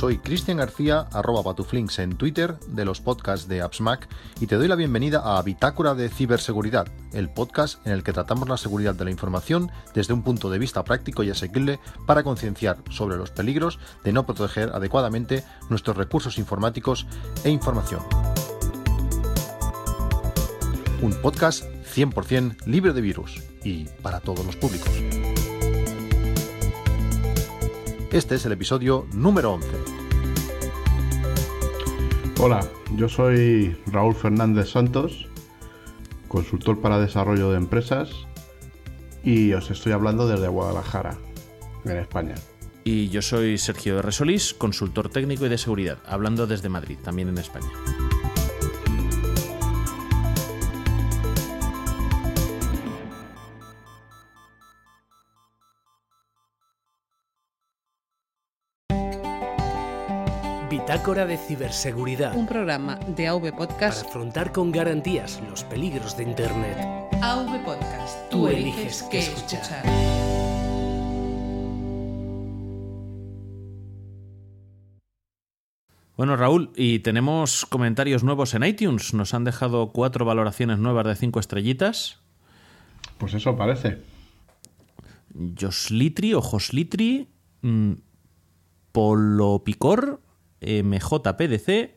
soy Cristian García, arroba patuflinks en Twitter, de los podcasts de AppsMac, y te doy la bienvenida a Bitácora de Ciberseguridad, el podcast en el que tratamos la seguridad de la información desde un punto de vista práctico y asequible para concienciar sobre los peligros de no proteger adecuadamente nuestros recursos informáticos e información. Un podcast 100% libre de virus y para todos los públicos. Este es el episodio número 11. Hola, yo soy Raúl Fernández Santos, consultor para desarrollo de empresas y os estoy hablando desde Guadalajara, en España. Y yo soy Sergio de Resolís, consultor técnico y de seguridad, hablando desde Madrid, también en España. Bitácora de Ciberseguridad. Un programa de AV Podcast. Para afrontar con garantías los peligros de Internet. AV Podcast. Tú, eliges qué escuchar. Bueno, Raúl, y tenemos comentarios nuevos en iTunes. Nos han dejado cuatro valoraciones nuevas de cinco estrellitas. Pues eso parece. Joslitri o Joslitri, mm, Polo Picor, MJPDC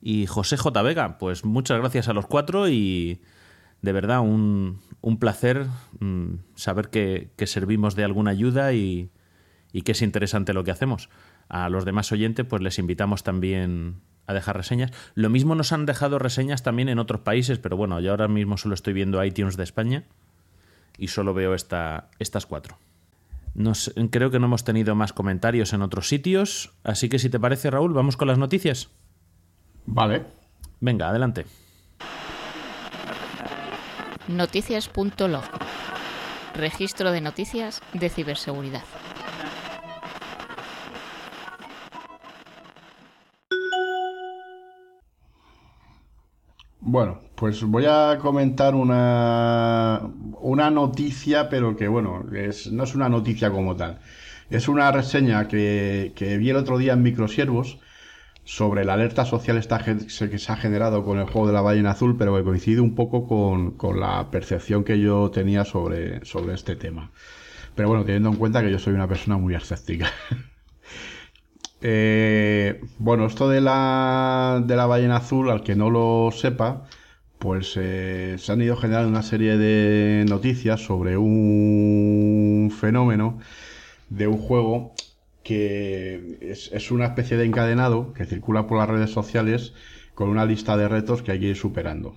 y José J. Vega. Pues muchas gracias a los cuatro y de verdad un, un placer mm, saber que, servimos de alguna ayuda y, y, que es interesante lo que hacemos. A los demás oyentes pues les invitamos también a dejar reseñas. Lo mismo nos han dejado reseñas también en otros países, pero bueno, yo ahora mismo solo estoy viendo iTunes de España y solo veo esta, estas cuatro. Nos, creo que no hemos tenido más comentarios en otros sitios, así que si te parece, Raúl, vamos con las noticias. Vale. Venga, adelante. Noticias.log Registro de noticias de ciberseguridad. Bueno, pues voy a comentar una, una noticia, pero que bueno, no es una noticia como tal. Es una reseña que, que vi el otro día en Microsiervos sobre la alerta social esta que se ha generado con el juego de la ballena azul, pero que coincide un poco con, con la percepción que yo tenía sobre, sobre este tema. Pero bueno, teniendo en cuenta que yo soy una persona muy escéptica. Eh, bueno, esto de la, de la ballena azul, al que no lo sepa, pues eh, se han ido generando una serie de noticias sobre un fenómeno de un juego que es, una especie de encadenado que circula por las redes sociales con una lista de retos que hay que ir superando.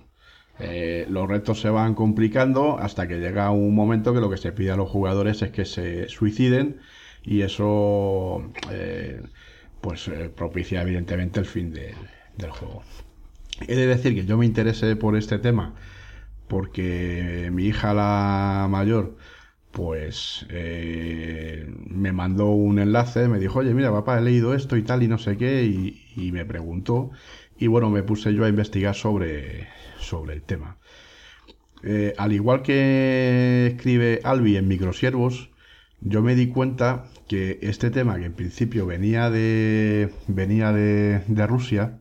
Eh, los retos se van complicando hasta que llega un momento que lo que se pide a los jugadores es que se suiciden y eso eh, pues propicia evidentemente el fin de, del juego. He de decir que yo me interesé por este tema porque mi hija la mayor pues eh, me mandó un enlace, me dijo, oye, mira, papá, he leído esto y tal y no sé qué, y, me preguntó, y bueno, me puse yo a investigar sobre, sobre el tema. Eh, al igual que escribe Albi en Microsiervos, yo me di cuenta que este tema, que en principio venía de, venía de, de Rusia,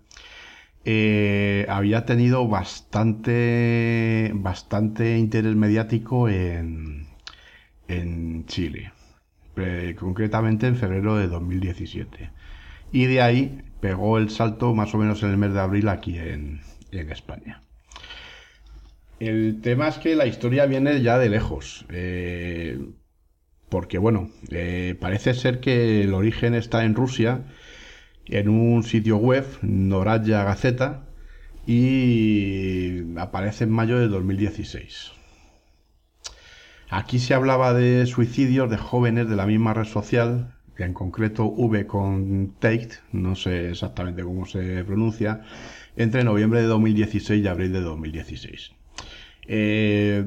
eh, había tenido bastante, bastante interés mediático en, en Chile, eh, concretamente en febrero de 2017. Y de ahí pegó el salto más o menos en el mes de abril aquí en, en España. El tema es que la historia viene ya de lejos. Eh, porque bueno, parece ser que el origen está en Rusia, en un sitio web, Noraya Gaceta, y aparece en mayo de 2016. Aquí se hablaba de suicidios de jóvenes de la misma red social, que en concreto V con no sé exactamente cómo se pronuncia, entre noviembre de 2016 y abril de 2016. Eh,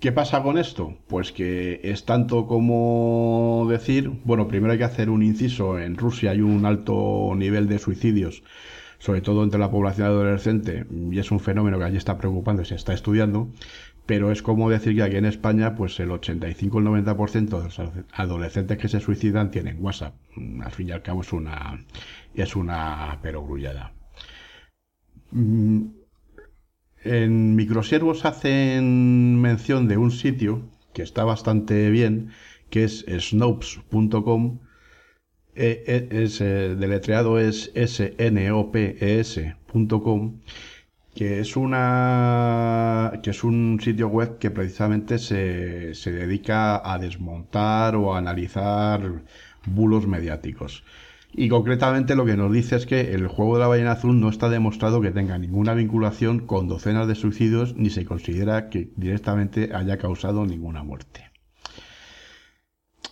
¿Qué pasa con esto? Pues que es tanto como decir, bueno, primero hay que hacer un inciso, en Rusia hay un alto nivel de suicidios sobre todo entre la población adolescente, y es un fenómeno que allí está preocupando y se está estudiando, pero es como decir que aquí en España, pues el 85 o el 90% de los adolescentes que se suicidan tienen WhatsApp. Al fin y al cabo es una, es una perogrullada. Mm, en Microsiervos hacen mención de un sitio que está bastante bien, que es snopes.com. E, e, es, eh, deletreado es snopes.com que es una que es un sitio web que precisamente se, se dedica a desmontar o a analizar bulos mediáticos. Y concretamente lo que nos dice es que el juego de la ballena azul no está demostrado que tenga ninguna vinculación con docenas de suicidios ni se considera que directamente haya causado ninguna muerte.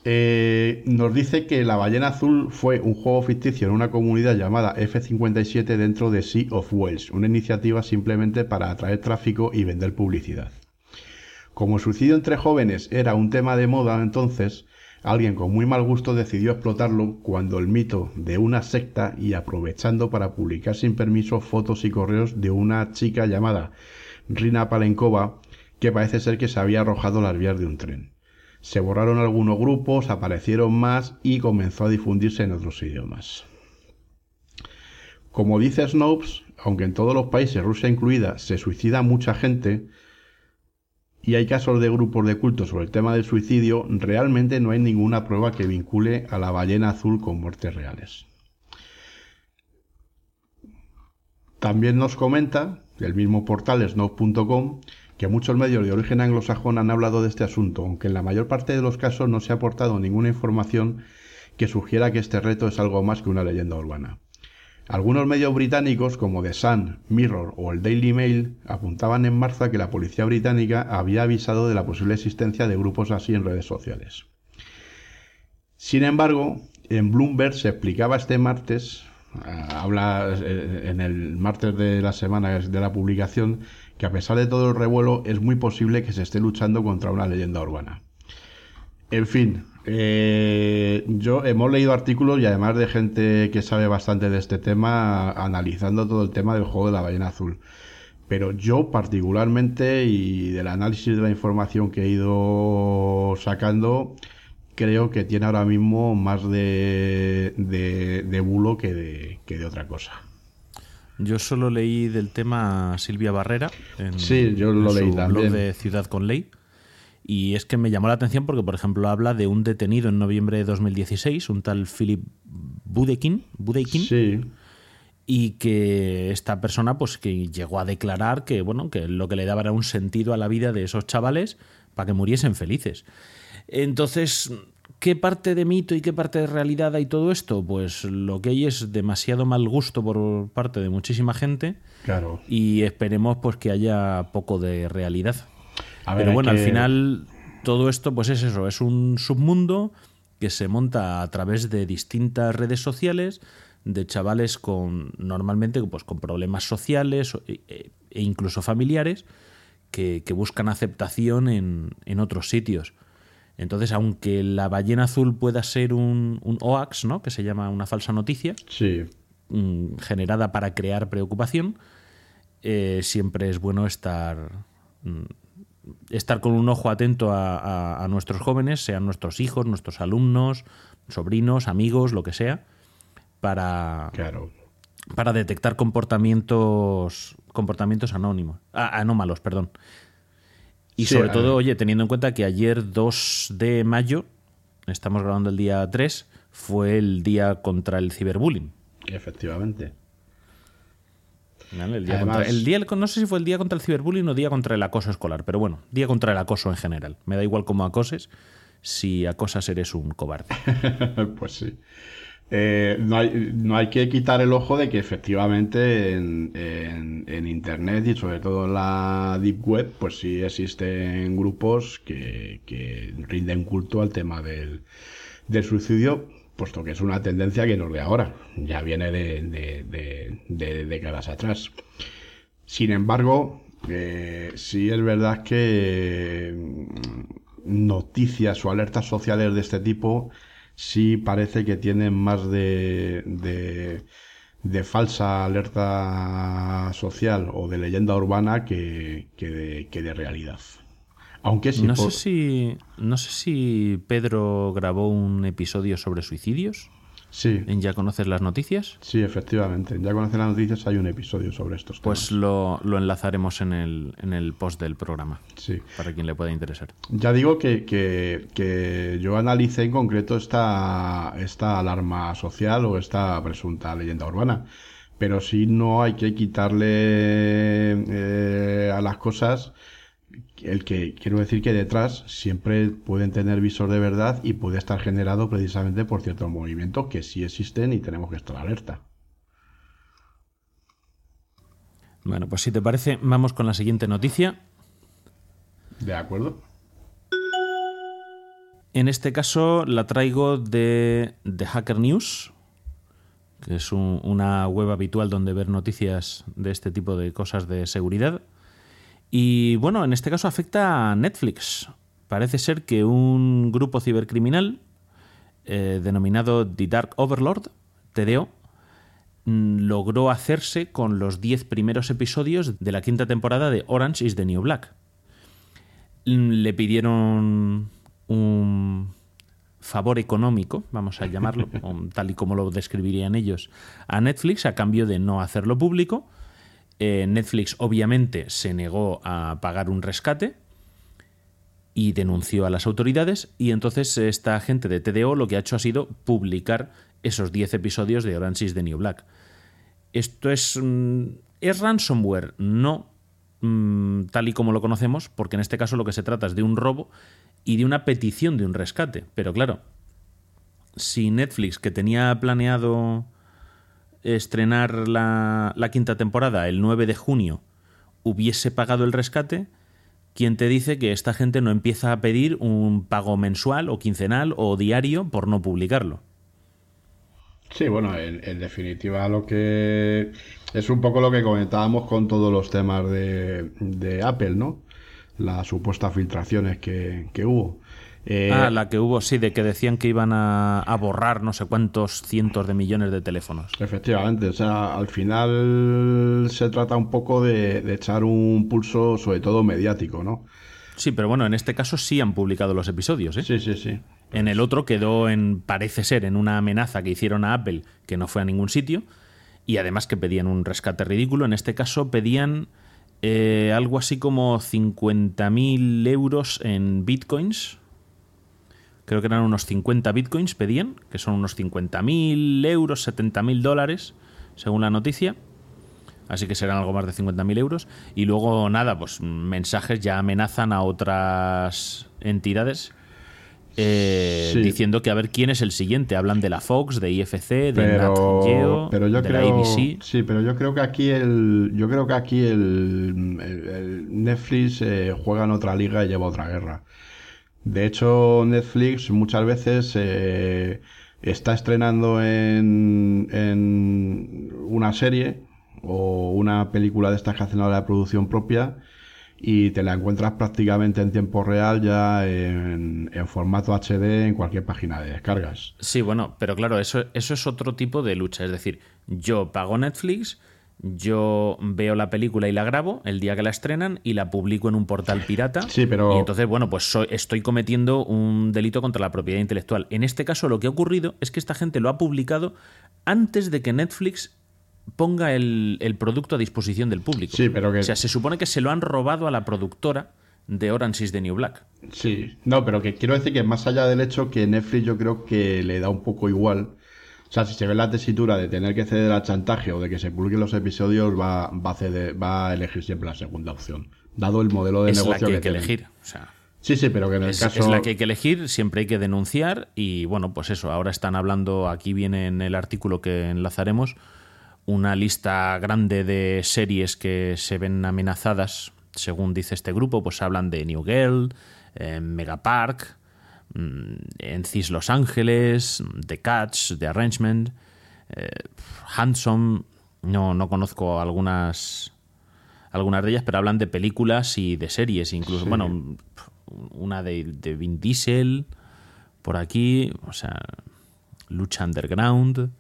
Eh, nos dice que La Ballena Azul fue un juego ficticio en una comunidad llamada F57 dentro de Sea of Wales, una iniciativa simplemente para atraer tráfico y vender publicidad. Como el suicidio entre jóvenes era un tema de moda entonces, alguien con muy mal gusto decidió explotarlo cuando el mito de una secta y aprovechando para publicar sin permiso fotos y correos de una chica llamada Rina Palenkova que parece ser que se había arrojado las vías de un tren. Se borraron algunos grupos, aparecieron más y comenzó a difundirse en otros idiomas. Como dice Snopes, aunque en todos los países, Rusia incluida, se suicida mucha gente y hay casos de grupos de culto sobre el tema del suicidio, realmente no hay ninguna prueba que vincule a la ballena azul con muertes reales. También nos comenta el mismo portal Snopes.com que muchos medios de origen anglosajón han hablado de este asunto, aunque en la mayor parte de los casos no se ha aportado ninguna información que sugiera que este reto es algo más que una leyenda urbana. Algunos medios británicos, como The Sun, Mirror o el Daily Mail, apuntaban en marzo que la policía británica había avisado de la posible existencia de grupos así en redes sociales. Sin embargo, en Bloomberg se explicaba este martes, ah, habla eh, en el martes de la semana de la publicación, que a pesar de todo el revuelo es muy posible que se esté luchando contra una leyenda urbana. En fin, eh, yo hemos leído artículos y además de gente que sabe bastante de este tema analizando todo el tema del juego de la ballena azul. Pero yo particularmente y del análisis de la información que he ido sacando, creo que tiene ahora mismo más de, de, bulo que de, que de otra cosa. Yo solo leí del tema Silvia Barrera en, sí, yo lo leí su blog de Ciudad con Ley. Y es que me llamó la atención porque, por ejemplo, habla de un detenido en noviembre de 2016, un tal Philip Budekin, Budekin sí. y que esta persona pues que llegó a declarar que bueno que lo que le daba era un sentido a la vida de esos chavales para que muriesen felices. Entonces, ¿Qué parte de mito y qué parte de realidad hay todo esto? Pues lo que hay es demasiado mal gusto por parte de muchísima gente. Claro. Y esperemos pues que haya poco de realidad. Pero bueno, al final todo esto pues es eso, es un submundo que se monta a través de distintas redes sociales de chavales con normalmente pues con problemas sociales e, e incluso familiares que, buscan aceptación en, en otros sitios. Entonces, aunque la ballena azul pueda ser un, un OAX, ¿no? que se llama una falsa noticia, mm, generada para crear preocupación, eh, siempre es bueno estar, mm, estar con un ojo atento a, nuestros jóvenes, sean nuestros hijos, nuestros alumnos, sobrinos, amigos, lo que sea, para, para detectar comportamientos, comportamientos anónimos, anómalos. Perdón. Y sobre todo, oye, teniendo en cuenta que ayer 2 de mayo, estamos grabando el día 3, fue el día contra el ciberbullying. Efectivamente. El, día contra, el día, no sé si fue el día contra el ciberbullying o día contra el acoso escolar, pero bueno, día contra el acoso en general. Me da igual cómo acoses, si acosas eres un cobarde. pues sí. Eh, no, hay, no, hay, que quitar el ojo de que efectivamente en, Internet y sobre todo en la Deep Web, pues sí existen grupos que, rinden culto al tema del, suicidio, puesto que es una tendencia que no es de ahora, ya viene de, décadas atrás. Sin embargo, eh, sí es verdad que mm, noticias o alertas sociales de este tipo sí parece que tienen más de, de falsa alerta social o de leyenda urbana que, que, de, que de realidad. Aunque sí no por- sé si no sé si Pedro grabó un episodio sobre suicidios Sí, en Ya conoces las noticias. sí, efectivamente. Ya conocen las noticias, hay un episodio sobre estos Pues temas. lo, lo enlazaremos en el, en el post del programa, Sí. para quien le pueda interesar. Ya digo que, que- que yo analicé en concreto esta, esta alarma social o esta presunta leyenda urbana. Pero sí no hay que quitarle eh, a las cosas el que quiero decir que detrás siempre pueden tener visor de verdad y puede estar generado precisamente por ciertos movimientos que sí existen y tenemos que estar alerta. Bueno, pues si te parece, vamos con la siguiente noticia. ¿De acuerdo? En este caso la traigo de, de Hacker News, que es un- una web habitual donde ver noticias de este tipo de cosas de seguridad. Y bueno, en este caso afecta a Netflix. Parece ser que un grupo cibercriminal eh, denominado The Dark Overlord, TDO, mm, logró hacerse con los 10 primeros episodios de la quinta temporada de Orange is the New Black. Mm, Le pidieron un favor económico, vamos a llamarlo, tal y como lo describirían ellos, a Netflix a cambio de no hacerlo público. Eh, Netflix obviamente se negó a pagar un rescate y denunció a las autoridades y entonces esta gente de TDO lo que ha hecho ha sido publicar esos 10 episodios de Orange is the New Black. Esto es... mm, ¿Es ransomware? No, mm, tal y como lo conocemos, porque en este caso lo que se trata es de un robo y de una petición de un rescate. Pero claro, si Netflix, que tenía planeado estrenar la, la quinta temporada el 9 de junio, hubiese pagado el rescate, ¿quién te dice que esta gente no empieza a pedir un pago mensual o quincenal o diario por no publicarlo? Sí, bueno, en, en definitiva lo que es un poco lo que comentábamos con todos los temas de, de Apple, ¿no? Las supuestas filtraciones que, que hubo. Eh, ah, la que hubo, sí, de que decían que iban a, a borrar no sé cuántos cientos de millones de teléfonos. Efectivamente, o sea, al final se trata un poco de, de echar un pulso, sobre todo mediático, ¿no? Sí, pero bueno, en este caso sí han publicado los episodios, ¿eh? Sí, sí, sí. En el otro quedó en, parece ser, en una amenaza que hicieron a Apple que no fue a ningún sitio y además que pedían un rescate ridículo. En este caso pedían eh, algo así como 50.000 euros en bitcoins. Creo que eran unos 50 bitcoins pedían, que son unos 50.000 euros, 70.000 dólares, según la noticia. Así que serán algo más de 50.000 euros. Y luego, nada, pues mensajes ya amenazan a otras entidades eh, Sí. diciendo que a ver quién es el siguiente. Hablan de la Fox, de IFC, de Nat Pero, Geo, pero yo de la ABC. sí, pero yo creo que aquí el, yo creo que aquí el, el- el Netflix eh, juega en otra liga y lleva otra guerra. De hecho, Netflix muchas veces eh, está estrenando en, en una serie o una película de estas que hacen ahora de producción propia y te la encuentras prácticamente en tiempo real ya en, en formato HD en cualquier página de descargas. Sí, bueno, pero claro, eso, eso es otro tipo de lucha. Es decir, yo pago Netflix, yo veo la película y la grabo el día que la estrenan y la publico en un portal pirata. Sí, pero- Y entonces, bueno, pues soy- estoy cometiendo un delito contra la propiedad intelectual. En este caso, lo que ha ocurrido es que esta gente lo ha publicado antes de que Netflix ponga el, el producto a disposición del público. Sí, pero que- O sea, se supone que se lo han robado a la productora de Orange is the New Black. Sí, no, pero que quiero decir que más allá del hecho que Netflix yo creo que le da un poco igual. O sea, si se ve la tesitura de tener que ceder al chantaje o de que se publiquen los episodios, va, va, a, ceder- va a elegir siempre la segunda opción. Dado el modelo de Es la negocio que hay que tienen. elegir. O sea, Sí, sí, pero que en el Es, caso. es la que hay que elegir, siempre hay que denunciar y bueno, pues eso, ahora están hablando, aquí viene en el artículo que enlazaremos, una lista grande de series que se ven amenazadas, según dice este grupo, pues hablan de New Girl, eh, Megapark, mm, Encis Los Ángeles, The Catch, The Arrangement, eh, Handsome, no, no conozco algunas algunas de ellas, pero hablan de películas y de series, incluso, bueno, una de, de Vin Diesel, por aquí, o sea, Lucha Underground,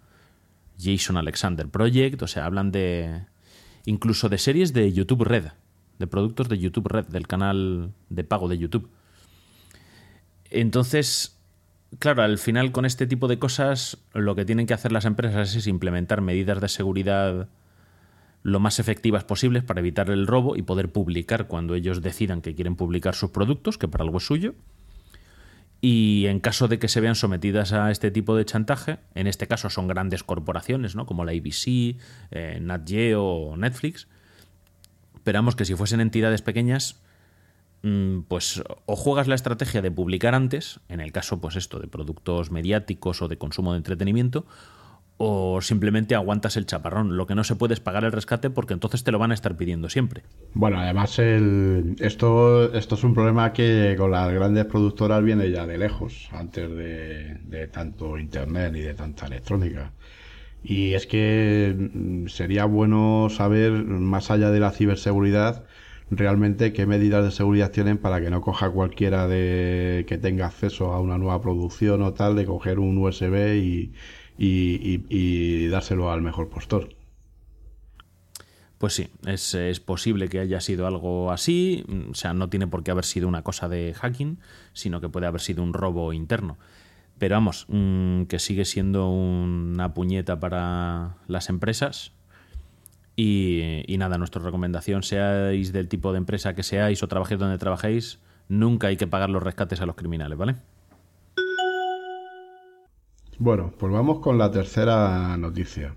Jason Alexander Project, o sea, hablan de incluso de series de YouTube Red, de productos de YouTube Red, del canal de pago de YouTube. Entonces, claro, al final con este tipo de cosas lo que tienen que hacer las empresas es implementar medidas de seguridad lo más efectivas posibles para evitar el robo y poder publicar cuando ellos decidan que quieren publicar sus productos, que para algo es suyo. Y en caso de que se vean sometidas a este tipo de chantaje, en este caso son grandes corporaciones, ¿no? como la ABC, eh, Nat Geo o Netflix, esperamos que si fuesen entidades pequeñas, pues o juegas la estrategia de publicar antes, en el caso pues esto de productos mediáticos o de consumo de entretenimiento, o simplemente aguantas el chaparrón. Lo que no se puede es pagar el rescate porque entonces te lo van a estar pidiendo siempre. Bueno, además el, esto, esto es un problema que con las grandes productoras viene ya de lejos, antes de, de tanto Internet y de tanta electrónica. Y es que mm, sería bueno saber, más allá de la ciberseguridad, realmente qué medidas de seguridad tienen para que no coja cualquiera de que tenga acceso a una nueva producción o tal, de coger un USB y, dárselo al mejor postor. Pues sí, es, es, posible que haya sido algo así, o sea, no tiene por qué haber sido una cosa de hacking, sino que puede haber sido un robo interno. Pero vamos, mm, que sigue siendo una puñeta para las empresas. Y, nada, nuestra recomendación, seáis del tipo de empresa que seáis o trabajéis donde trabajéis, nunca hay que pagar los rescates a los criminales, ¿vale? Bueno, pues vamos con la tercera noticia.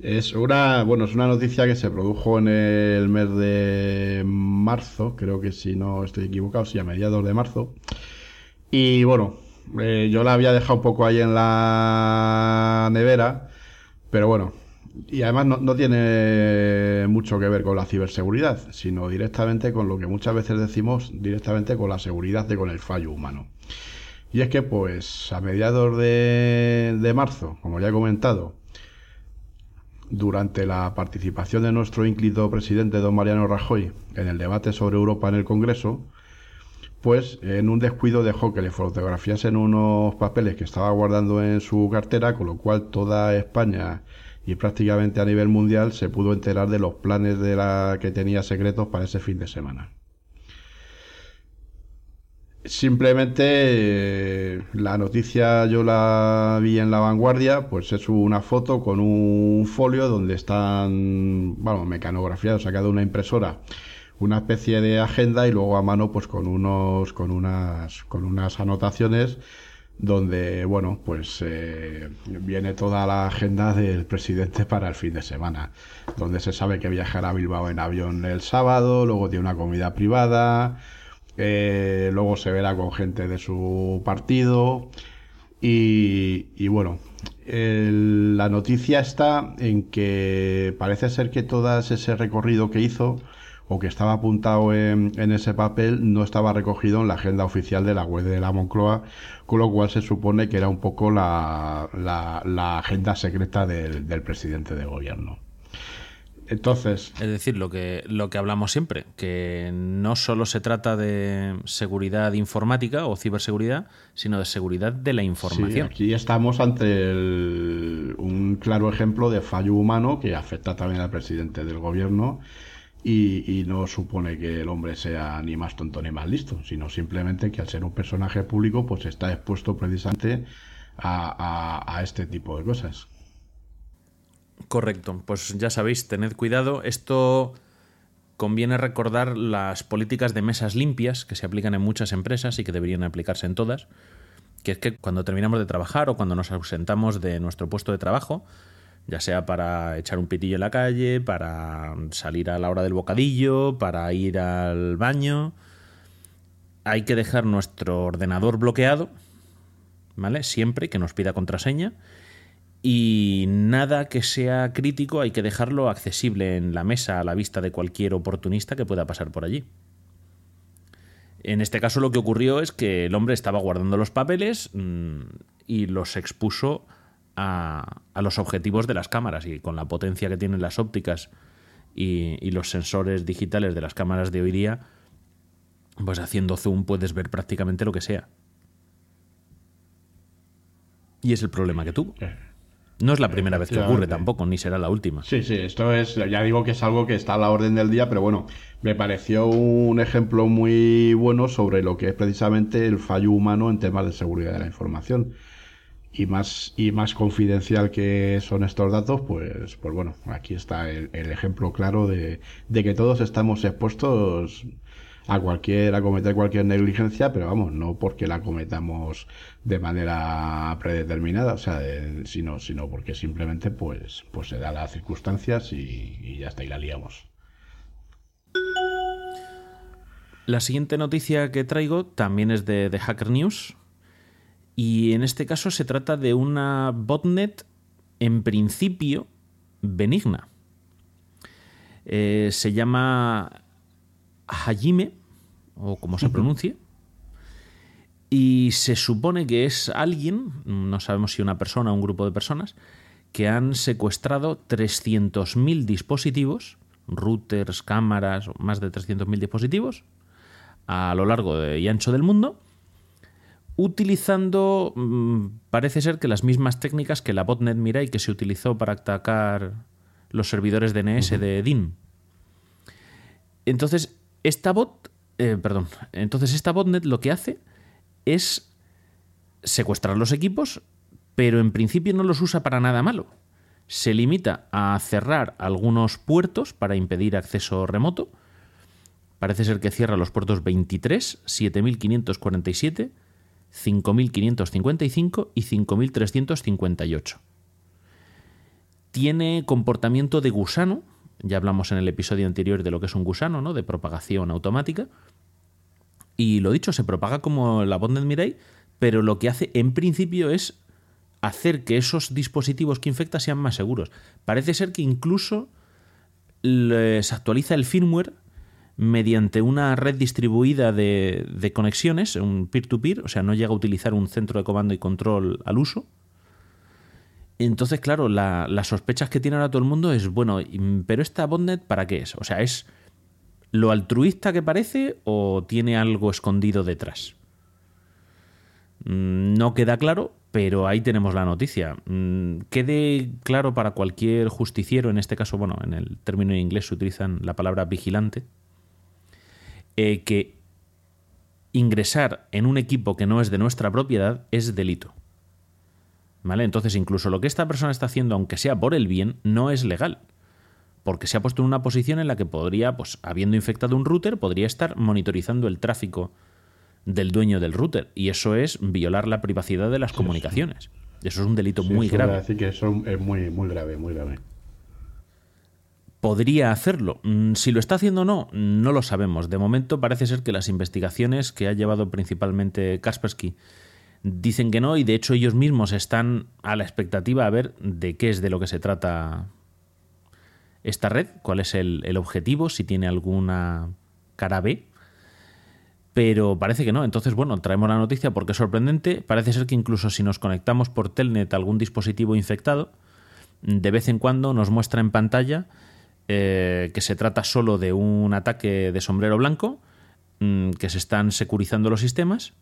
Es una, bueno, es una noticia que se produjo en el mes de marzo, creo que si no estoy equivocado, sí, a mediados de marzo. Y bueno, eh, yo la había dejado un poco ahí en la nevera, pero bueno, y además no, no, tiene mucho que ver con la ciberseguridad, sino directamente con lo que muchas veces decimos, directamente con la seguridad de con el fallo humano. Y es que, pues, a mediados de, de marzo, como ya he comentado, durante la participación de nuestro ínclito presidente don Mariano Rajoy en el debate sobre Europa en el Congreso, pues en un descuido dejó que le fotografiasen unos papeles que estaba guardando en su cartera, con lo cual toda España y prácticamente a nivel mundial se pudo enterar de los planes de la que tenía secretos para ese fin de semana. Simplemente eh, la noticia yo la vi en la vanguardia, pues es una foto con un folio donde están, bueno, mecanografía, sacado una impresora, una especie de agenda y luego a mano pues con unos, con unas, con unas anotaciones donde, bueno, pues eh, viene toda la agenda del presidente para el fin de semana, donde se sabe que viajará a Bilbao en avión el sábado, luego tiene una comida privada, eh, luego se verá con gente de su partido. Y, y bueno, el, la noticia está en que parece ser que todo ese recorrido que hizo o que estaba apuntado en, en, ese papel no estaba recogido en la agenda oficial de la web de la Moncloa, con lo cual se supone que era un poco la, la, la agenda secreta del, del presidente de gobierno. Entonces. Es decir, lo que, lo que hablamos siempre, que no solo se trata de seguridad informática o ciberseguridad, sino de seguridad de la información. Sí, aquí estamos ante el, un claro ejemplo de fallo humano que afecta también al presidente del gobierno. Y, no supone que el hombre sea ni más tonto ni más listo, sino simplemente que al ser un personaje público, pues está expuesto precisamente a, a, a este tipo de cosas. Correcto, pues ya sabéis, tened cuidado. Esto conviene recordar las políticas de mesas limpias que se aplican en muchas empresas y que deberían aplicarse en todas. Que es que cuando terminamos de trabajar o cuando nos ausentamos de nuestro puesto de trabajo, ya sea para echar un pitillo en la calle, para salir a la hora del bocadillo, para ir al baño, hay que dejar nuestro ordenador bloqueado, ¿vale? Siempre que nos pida contraseña y nada que sea crítico hay que dejarlo accesible en la mesa a la vista de cualquier oportunista que pueda pasar por allí. En este caso lo que ocurrió es que el hombre estaba guardando los papeles mmm, y los expuso a, a, los objetivos de las cámaras y con la potencia que tienen las ópticas y, y los sensores digitales de las cámaras de hoy día, pues haciendo zoom puedes ver prácticamente lo que sea. Y es el problema que tuvo. No es la primera vez que ocurre tampoco, ni será la última. Sí, sí, esto es, ya digo que es algo que está a la orden del día, pero bueno, me pareció un ejemplo muy bueno sobre lo que es precisamente el fallo humano en temas de seguridad de la información. Y más, y más confidencial que son estos datos, pues, pues bueno, aquí está el, ejemplo claro de, de que todos estamos expuestos a cualquier, a cometer cualquier negligencia, pero vamos, no porque la cometamos de manera predeterminada, o sea, sino, sino porque simplemente pues, pues se dan las circunstancias y, y ya está, y la liamos. La siguiente noticia que traigo también es de, de Hacker News. Y en este caso se trata de una botnet en principio benigna. Eh, se llama Hajime, o como se pronuncie. Y se supone que es alguien, no sabemos si una persona o un grupo de personas, que han secuestrado 300.000 dispositivos, routers, cámaras, más de 300.000 dispositivos, a lo largo y ancho del mundo, utilizando, mm, parece ser que las mismas técnicas que la botnet Mirai que se utilizó para atacar los servidores DNS de DIN. Entonces, esta bot, eh, perdón, entonces esta botnet lo que hace es secuestrar los equipos, pero en principio no los usa para nada malo. Se limita a cerrar algunos puertos para impedir acceso remoto. Parece ser que cierra los puertos 23, 7547, 5555 y 5358. Tiene comportamiento de gusano, ya hablamos en el episodio anterior de lo que es un gusano, ¿no? De propagación automática. Y lo dicho, se propaga como la botnet Mirai, pero lo que hace en principio es hacer que esos dispositivos que infecta sean más seguros. Parece ser que incluso les actualiza el firmware mediante una red distribuida de, conexiones, un peer-to-peer, o sea, no llega a utilizar un centro de comando y control al uso. Entonces, claro, la- las sospechas que tiene ahora todo el mundo es, bueno, pero esta botnet, ¿para qué es? O sea, ¿es lo altruista que parece o tiene algo escondido detrás? Mm, No queda claro, pero ahí tenemos la noticia. Mm, Quede claro para cualquier justiciero, en este caso, bueno, en el término en inglés se utilizan la palabra vigilante, eh, que ingresar en un equipo que no es de nuestra propiedad es delito. ¿Vale? Entonces, incluso lo que esta persona está haciendo, aunque sea por el bien, no es legal. Porque se ha puesto en una posición en la que podría, pues, habiendo infectado un router, podría estar monitorizando el tráfico del dueño del router. Y eso es violar la privacidad de las comunicaciones. Eso es un delito Sí, muy grave. decir que eso es muy, muy grave, muy grave. Podría hacerlo. Mm, Si lo está haciendo o no, no lo sabemos. De momento parece ser que las investigaciones que ha llevado principalmente Kaspersky dicen que no y de hecho ellos mismos están a la expectativa a ver de qué es de lo que se trata esta red, cuál es el, el objetivo, si tiene alguna cara B. Pero parece que no. Entonces, bueno, traemos la noticia porque es sorprendente. Parece ser que incluso si nos conectamos por Telnet a algún dispositivo infectado, de vez en cuando nos muestra en pantalla eh, que se trata solo de un ataque de sombrero blanco, mm, que se están securizando los sistemas.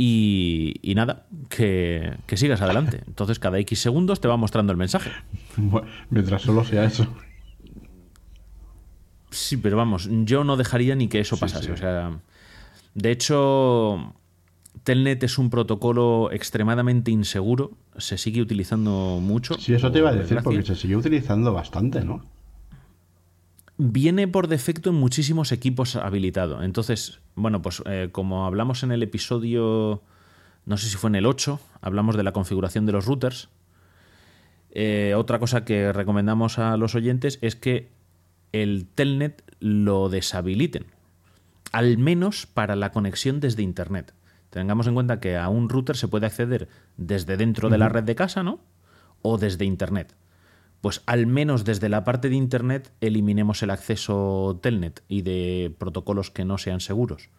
Y, y nada, que, que sigas adelante. Entonces, cada X segundos te va mostrando el mensaje. Bueno, Mientras solo sea eso. Sí, pero vamos, yo no dejaría ni que eso Sí, pasase. sí. O sea, de hecho, Telnet es un protocolo extremadamente inseguro. Se sigue utilizando mucho. Sí, eso te iba a decir, porque se sigue utilizando bastante, ¿no? Viene por defecto en muchísimos equipos habilitado. Entonces, bueno, pues eh, como hablamos en el episodio, no sé si fue en el 8, hablamos de la configuración de los routers. Eh, otra cosa que recomendamos a los oyentes es que el Telnet lo deshabiliten, al menos para la conexión desde Internet. Tengamos en cuenta que a un router se puede acceder desde dentro de la red de casa, ¿no? O desde Internet. Pues al menos desde la parte de Internet eliminemos el acceso Telnet y de protocolos que no sean seguros.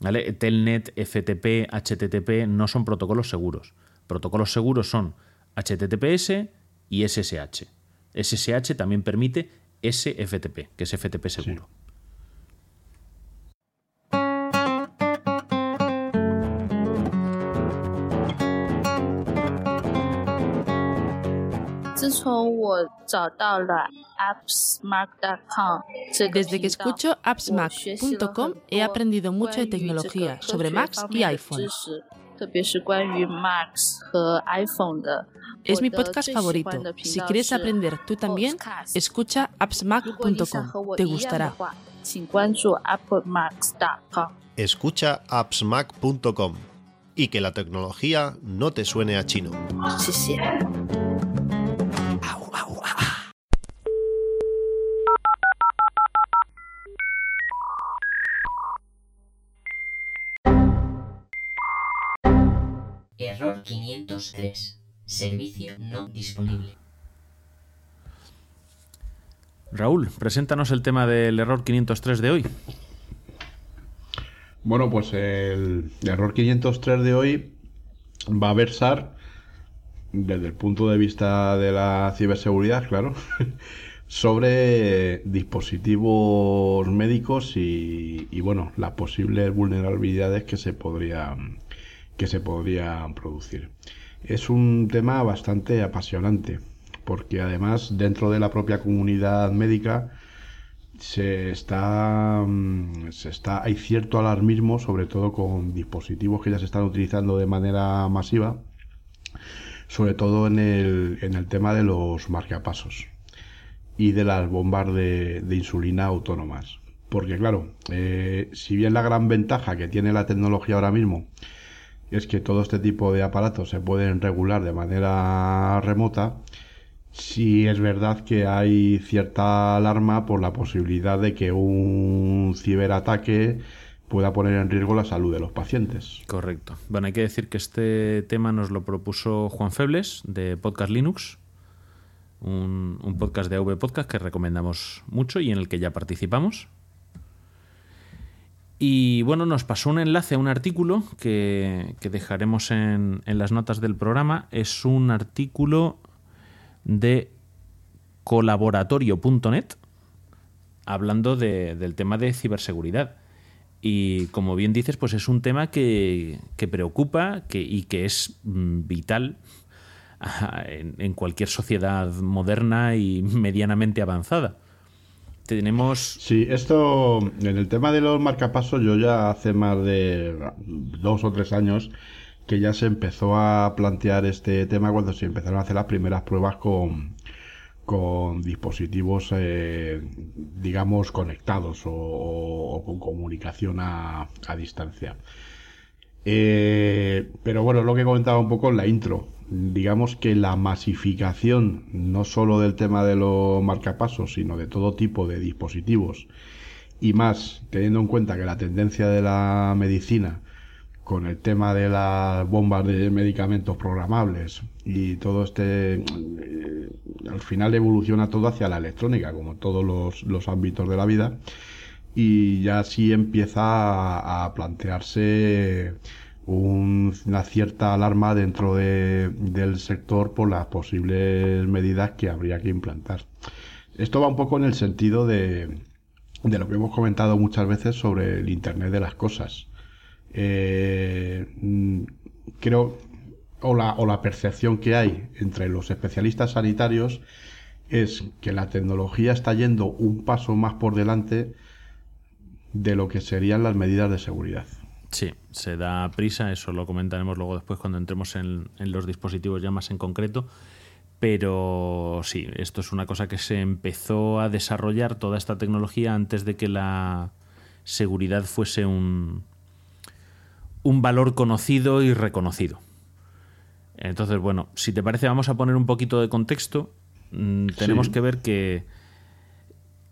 ¿Vale? Telnet, FTP, HTTP no son protocolos seguros. Protocolos seguros son HTTPS y SSH. SSH también permite SFTP, que es FTP seguro. Desde que escucho appsmac.com he aprendido mucho de tecnología sobre Macs y iPhone. Es mi podcast favorito. Si quieres aprender tú también, escucha appsmac.com. Te gustará. Escucha appsmac.com y que la tecnología no te suene a chino. 503. Servicio no disponible. Raúl, preséntanos el tema del error 503 de hoy. Bueno, pues el error 503 de hoy va a versar desde el punto de vista de la ciberseguridad, claro, sobre dispositivos médicos y, y, bueno, las posibles vulnerabilidades que se podrían que se podrían producir. Es un tema bastante apasionante, porque además dentro de la propia comunidad médica se está, mm, se está hay cierto alarmismo, sobre todo con dispositivos que ya se están utilizando de manera masiva, sobre todo en el, en el tema de los marcapasos y de las bombas de, de insulina autónomas. Porque claro, eh, si bien la gran ventaja que tiene la tecnología ahora mismo es que todo este tipo de aparatos se pueden regular de manera remota, sí es verdad que hay cierta alarma por la posibilidad de que un ciberataque pueda poner en riesgo la salud de los pacientes. Correcto. Bueno, hay que decir que este tema nos lo propuso Juan Febles de Podcast Linux, un podcast de AV Podcast que recomendamos mucho y en el que ya participamos. Y bueno, nos pasó un enlace a un artículo que, dejaremos en, las notas del programa. Es un artículo de colaboratorio.net hablando de, del tema de ciberseguridad. Y como bien dices, pues es un tema que, preocupa y que es mm, vital en cualquier sociedad moderna y medianamente avanzada tenemos... Sí, esto, en el tema de los marcapasos, yo ya hace más de dos o tres años que ya se empezó a plantear este tema cuando se empezaron a hacer las primeras pruebas con, con dispositivos, eh, digamos, conectados o, con comunicación a, a distancia. Eh, pero bueno, lo que comentaba un poco en la intro digamos que la masificación no solo del tema de los marcapasos, sino de todo tipo de dispositivos y más teniendo en cuenta que la tendencia de la medicina con el tema de las bombas de medicamentos programables y todo este eh, al final evoluciona todo hacia la electrónica como todos los, los ámbitos de la vida y ya sí empieza a, a plantearse una cierta alarma dentro de, del sector por las posibles medidas que habría que implantar. Esto va un poco en el sentido de, de lo que hemos comentado muchas veces sobre el Internet de las cosas. Eh, mm, creo, o la, o la percepción que hay entre los especialistas sanitarios es que la tecnología está yendo un paso más por delante de lo que serían las medidas de seguridad. Sí, se da prisa, eso lo comentaremos luego después cuando entremos en, en, los dispositivos ya más en concreto. Pero sí, esto es una cosa que se empezó a desarrollar toda esta tecnología antes de que la seguridad fuese un, un valor conocido y reconocido. Entonces, bueno, si te parece, vamos a poner un poquito de contexto. Mm, tenemos sí. que ver que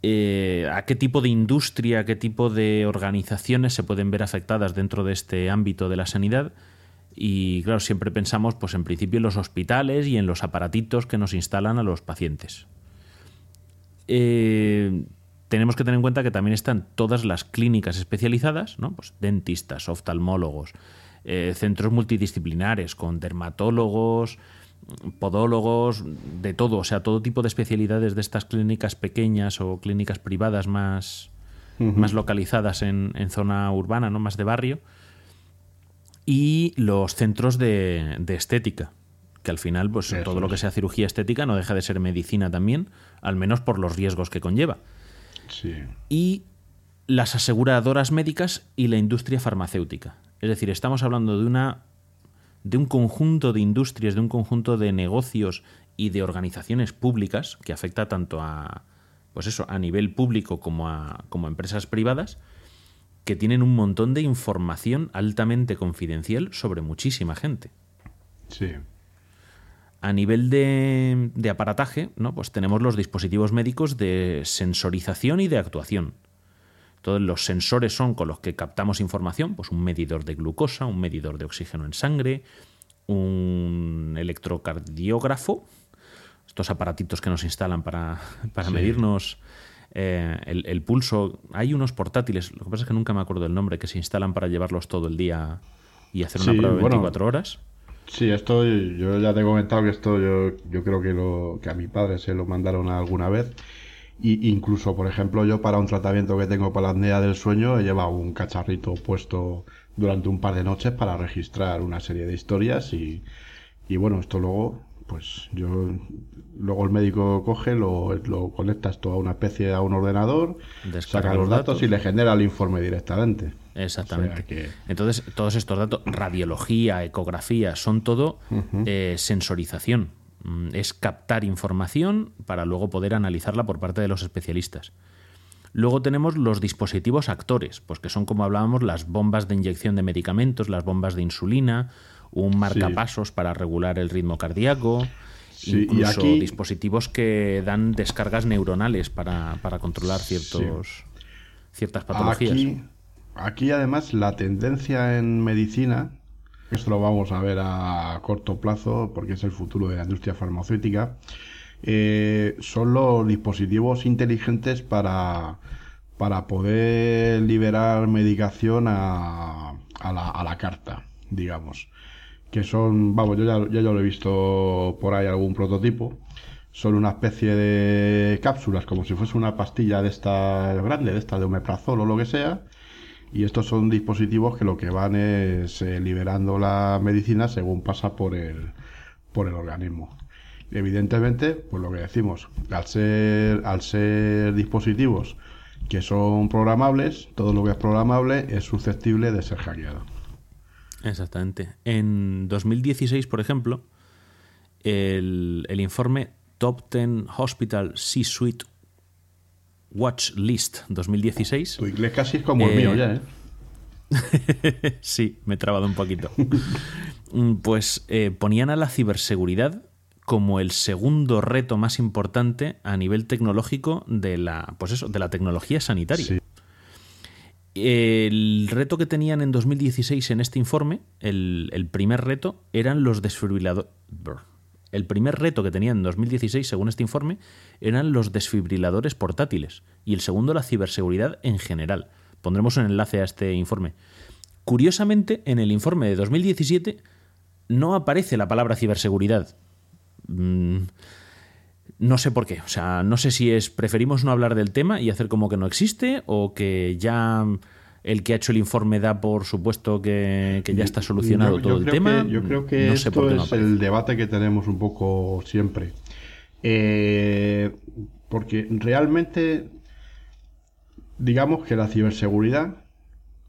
eh, a qué tipo de industria, a qué tipo de organizaciones se pueden ver afectadas dentro de este ámbito de la sanidad. Y claro, siempre pensamos, pues en principio, en los hospitales y en los aparatitos que nos instalan a los pacientes. Eh, tenemos que tener en cuenta que también están todas las clínicas especializadas, pues dentistas, oftalmólogos, eh, centros multidisciplinares con dermatólogos, podólogos, de todo, o sea, todo tipo de especialidades de estas clínicas pequeñas o clínicas privadas más, uh -huh. más localizadas en, en, zona urbana, ¿no? más de barrio, y los centros de, de, estética, que al final, pues Eso todo lo que sea cirugía estética no deja de ser medicina también, al menos por los riesgos que conlleva. Sí. Y las aseguradoras médicas y la industria farmacéutica. Es decir, estamos hablando de una de un conjunto de industrias, de un conjunto de negocios y de organizaciones públicas que afecta tanto a pues eso, a nivel público como a como a empresas privadas que tienen un montón de información altamente confidencial sobre muchísima gente. Sí. A nivel de, de aparataje, ¿no? pues tenemos los dispositivos médicos de sensorización y de actuación. Todos los sensores son con los que captamos información, pues un medidor de glucosa, un medidor de oxígeno en sangre, un electrocardiógrafo, estos aparatitos que nos instalan para, para Sí. medirnos eh, el, el pulso. Hay unos portátiles, lo que pasa es que nunca me acuerdo el nombre, que se instalan para llevarlos todo el día y hacer una prueba de bueno. 24 horas. Sí, esto yo ya te he comentado que esto yo, yo creo que, lo, que a mi padre se lo mandaron alguna vez. Y incluso, por ejemplo, yo para un tratamiento que tengo para la apnea del sueño he llevado un cacharrito puesto durante un par de noches para registrar una serie de historias y, y bueno, esto luego, pues yo, luego el médico coge, lo, lo conecta esto a una especie, a un ordenador, Descarga saca los datos, datos. y le genera el informe directamente. Exactamente. O sea que- Entonces, todos estos datos, radiología, ecografía, son todo eh, sensorización. Mm, Es captar información para luego poder analizarla por parte de los especialistas. Luego tenemos los dispositivos actores, pues que son como hablábamos las bombas de inyección de medicamentos, las bombas de insulina, un marcapasos para regular el ritmo cardíaco, Sí, y incluso aquí- dispositivos que dan descargas neuronales para, para controlar ciertos, ciertas patologías. Aquí, aquí además la tendencia en medicina, esto lo vamos a ver a corto plazo porque es el futuro de la industria farmacéutica, eh, son los dispositivos inteligentes para, para poder liberar medicación a, a la, a la carta, digamos. Que son, vamos, yo ya, yo lo he visto por ahí algún prototipo. Son una especie de cápsulas, como si fuese una pastilla de esta grande, de esta de omeprazol o lo que sea. Y estos son dispositivos que lo que van es eh, liberando la medicina según pasa por el, por el organismo. Evidentemente, pues lo que decimos, al ser, al ser dispositivos que son programables, todo lo que es programable es susceptible de ser hackeado. Exactamente. En 2016, por ejemplo, el, el informe Top 10 Hospital C-Suite Watch List 2016. Tu inglés casi es como el Eh, mío ya, ¿eh? sí, me he trabado un poquito. Mm, pues eh, ponían a la ciberseguridad como el segundo reto más importante a nivel tecnológico de la, pues eso, de la tecnología sanitaria. Sí. El reto que tenían en 2016 en este informe, el, el primer reto, eran los desfibriladores. El primer reto que tenían en 2016, según este informe, eran los desfibriladores portátiles. Y el segundo, la ciberseguridad en general. Pondremos un enlace a este informe. Curiosamente, en el informe de 2017 no aparece la palabra ciberseguridad. Mm, no sé por qué. O sea, no sé si es preferimos no hablar del tema y hacer como que no existe o que ya el que ha hecho el informe da por supuesto que, que ya está solucionado Yo- yo todo el tema. que- yo creo que no sé por esto no es el debate que tenemos un poco siempre. Eh, porque realmente, digamos que la ciberseguridad,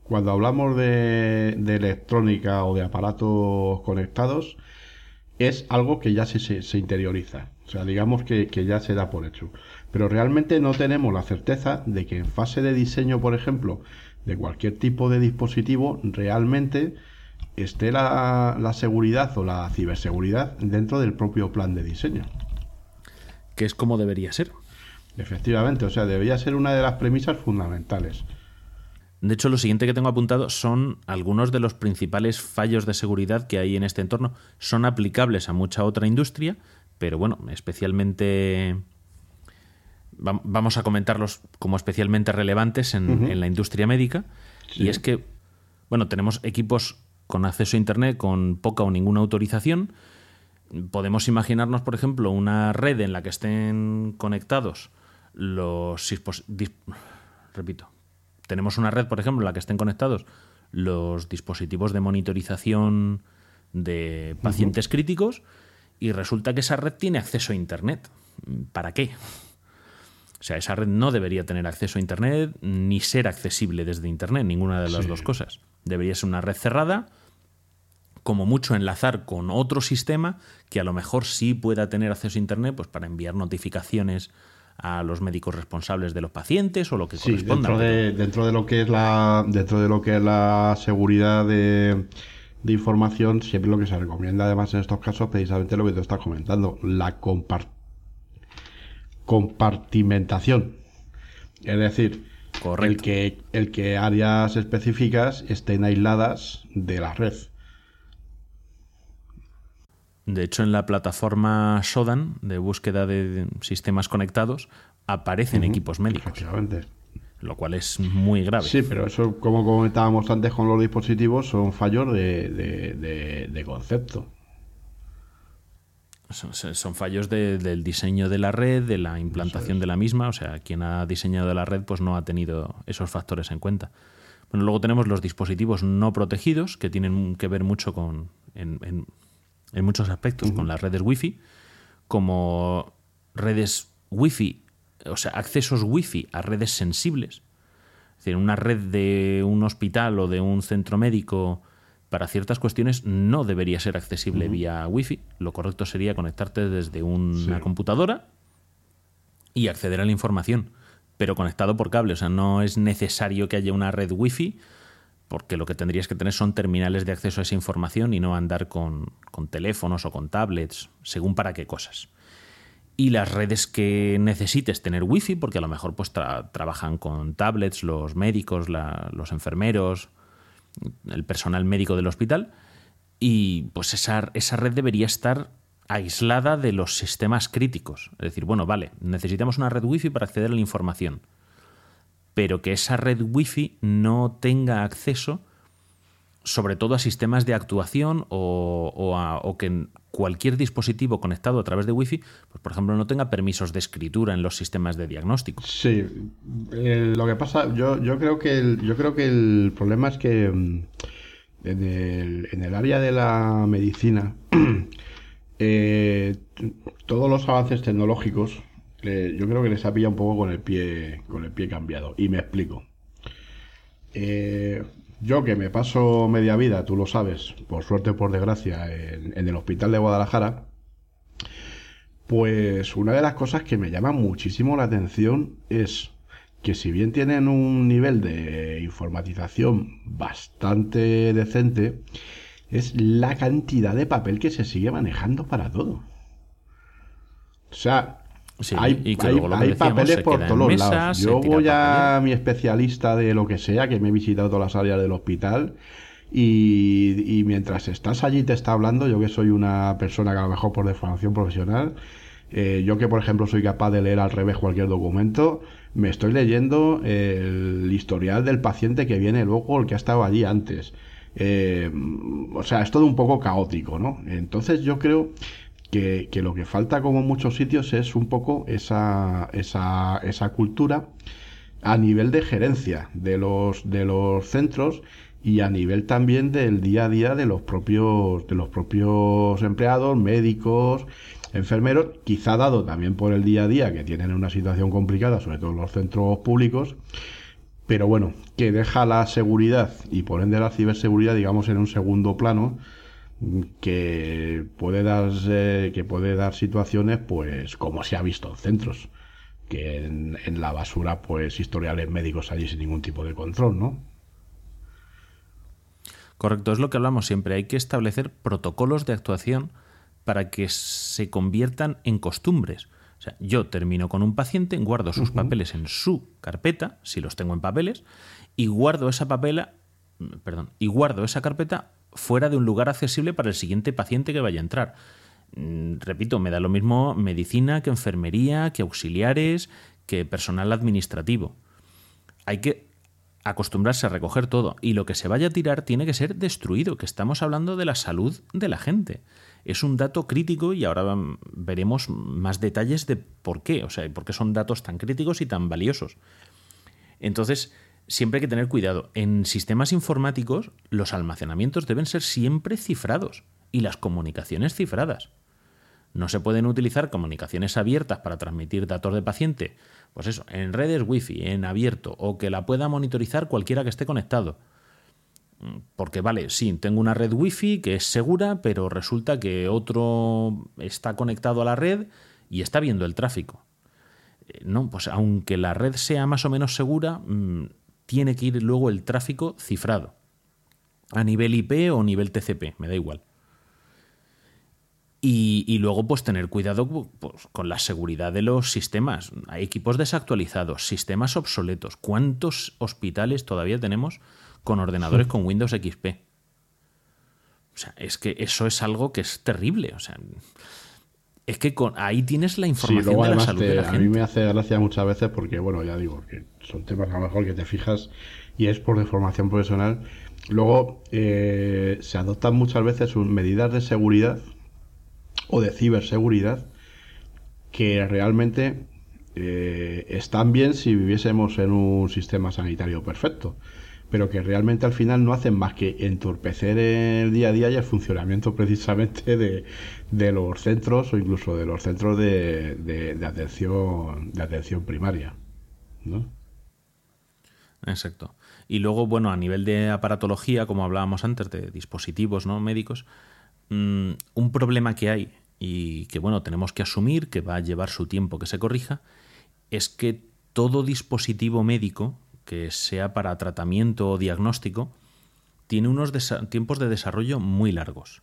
cuando hablamos de, de electrónica o de aparatos conectados, es algo que ya se, se- se interioriza. O sea, digamos que, que ya se da por hecho. Pero realmente no tenemos la certeza de que en fase de diseño, por ejemplo, de cualquier tipo de dispositivo, realmente esté la, la seguridad o la ciberseguridad dentro del propio plan de diseño. Que es como debería ser. Efectivamente, o sea, debería ser una de las premisas fundamentales. De hecho, lo siguiente que tengo apuntado son algunos de los principales fallos de seguridad que hay en este entorno. Son aplicables a mucha otra industria, pero bueno, especialmente va- vamos a comentarlos como especialmente relevantes en, la industria médica. Sí. Y es que, bueno, tenemos equipos con acceso a Internet con poca o ninguna autorización. Podemos imaginarnos, por ejemplo, una red en la que estén conectados los repito, tenemos una red, por ejemplo, en la que estén conectados los dispositivos de monitorización de pacientes críticos y resulta que esa red tiene acceso a Internet. ¿Para qué? O sea, esa red no debería tener acceso a Internet ni ser accesible desde Internet, ninguna de las Sí. dos cosas. Debería ser una red cerrada, como mucho enlazar con otro sistema que a lo mejor sí pueda tener acceso a Internet pues para enviar notificaciones a los médicos responsables de los pacientes o lo que Sí, corresponda. dentro de, dentro de lo que es la dentro de lo que es la seguridad de, de información, siempre lo que se recomienda además en estos casos, precisamente lo que tú estás comentando, la compar- compartimentación. Es decir, el que, el que áreas específicas estén aisladas de la red. De hecho, en la plataforma Sodan de búsqueda de sistemas conectados aparecen equipos médicos, lo cual es muy grave. Sí, pero eso, como comentábamos antes con los dispositivos, son fallos de, de- de- de concepto. Son, son fallos de- del diseño de la red, de la implantación de la misma. O sea, quien ha diseñado la red pues no ha tenido esos factores en cuenta. Bueno, luego tenemos los dispositivos no protegidos, que tienen que ver mucho con, en, en- en muchos aspectos, con las redes Wi-Fi, como redes Wi-Fi, o sea, accesos Wi-Fi a redes sensibles. Es decir, una red de un hospital o de un centro médico para ciertas cuestiones no debería ser accesible vía Wi-Fi. Lo correcto sería conectarte desde una Sí. computadora y acceder a la información, pero conectado por cable. O sea, no es necesario que haya una red Wi-Fi porque lo que tendrías que tener son terminales de acceso a esa información y no andar con, con teléfonos o con tablets, según para qué cosas y las redes que necesites tener wifi, porque a lo mejor pues tra- trabajan con tablets, los médicos, la- los enfermeros, el personal médico del hospital, y pues esa, esa red debería estar aislada de los sistemas críticos. Es decir, bueno, vale, necesitamos una red wifi para acceder a la información, pero que esa red wifi no tenga acceso sobre todo a sistemas de actuación o, o a- o que cualquier dispositivo conectado a través de Wi-Fi, pues, por ejemplo, no tenga permisos de escritura en los sistemas de diagnóstico. Sí, eh, lo que pasa, yo, yo creo que el, yo creo que el problema es que mm, en el, en el área de la medicina, eh, todos los avances tecnológicos, yo creo que les ha pillado un poco con el pie, con el pie cambiado. Y me explico. Eh, yo que me paso media vida, tú lo sabes, por suerte o por desgracia, en, en el hospital de Guadalajara, pues una de las cosas que me llama muchísimo la atención es que si bien tienen un nivel de informatización bastante decente, es la cantidad de papel que se sigue manejando para todo. O sea, Sí, hay, y que hay- luego lo que hay decíamos, papeles por todos mesas, lados. Yo voy a mi especialista de lo que sea, que me he visitado todas las áreas del hospital, y, y mientras estás allí te está hablando, yo que soy una persona que a lo mejor por deformación profesional, eh, yo que por ejemplo soy capaz de leer al revés cualquier documento, me estoy leyendo el historial del paciente que viene luego, el que ha estado allí antes. Eh, o sea, es todo un poco caótico, ¿no? Entonces yo creo que, lo que falta como en muchos sitios es un poco esa, esa, esa cultura a nivel de gerencia de los, de los centros y a nivel también del día a día de los propios, de los propios empleados, médicos, enfermeros, quizá dado también por el día a día que tienen una situación complicada, sobre todo en los centros públicos, pero bueno, que deja la seguridad y por ende la ciberseguridad, digamos, en un segundo plano, que puede dar que puede dar situaciones pues como se ha visto en centros que en, en la basura pues historiales médicos allí sin ningún tipo de control no Correcto, es lo que hablamos siempre. Hay que establecer protocolos de actuación para que se conviertan en costumbres. O sea, yo termino con un paciente, guardo sus papeles en su carpeta, si los tengo en papeles, y guardo esa papela, perdón, y guardo esa carpeta fuera de un lugar accesible para el siguiente paciente que vaya a entrar. Mm, Repito, me da lo mismo medicina que enfermería, que auxiliares, que personal administrativo. Hay que acostumbrarse a recoger todo y lo que se vaya a tirar tiene que ser destruido, que estamos hablando de la salud de la gente. Es un dato crítico y ahora mm, veremos más detalles de por qué, o sea, por qué son datos tan críticos y tan valiosos. Entonces, siempre hay que tener cuidado. En sistemas informáticos, los almacenamientos deben ser siempre cifrados y las comunicaciones cifradas. No se pueden utilizar comunicaciones abiertas para transmitir datos de paciente, pues eso, en redes wifi, en abierto, o que la pueda monitorizar cualquiera que esté conectado. Porque vale, sí, tengo una red wifi que es segura, pero resulta que otro está conectado a la red y está viendo el tráfico. Eh, no, pues aunque la red sea más o menos segura, mm, tiene que ir luego el tráfico cifrado. A nivel IP o nivel TCP, me da igual. Y, luego, pues tener cuidado pues, con la seguridad de los sistemas. Hay equipos desactualizados, sistemas obsoletos. ¿Cuántos hospitales todavía tenemos con ordenadores con Windows XP? O sea, es que eso es algo que es terrible. O sea, es que ahí tienes la información de la salud de la gente. A mí me hace gracia muchas veces porque, bueno, ya digo, que son temas a lo mejor que te fijas y es por deformación profesional. Luego eh, se adoptan muchas veces medidas de seguridad o de ciberseguridad que realmente eh, están bien si viviésemos en un sistema sanitario perfecto, pero que realmente al final no hacen más que entorpecer el día a día y el funcionamiento precisamente de, de los centros o incluso de los centros de, de, atención de atención primaria, ¿no? Exacto. Y luego, bueno, a nivel de aparatología, como hablábamos antes, de dispositivos ¿no? médicos, Mm, un problema que hay y que bueno, tenemos que asumir que va a llevar su tiempo que se corrija, es que todo dispositivo médico que sea para tratamiento o diagnóstico tiene unos tiempos de desarrollo muy largos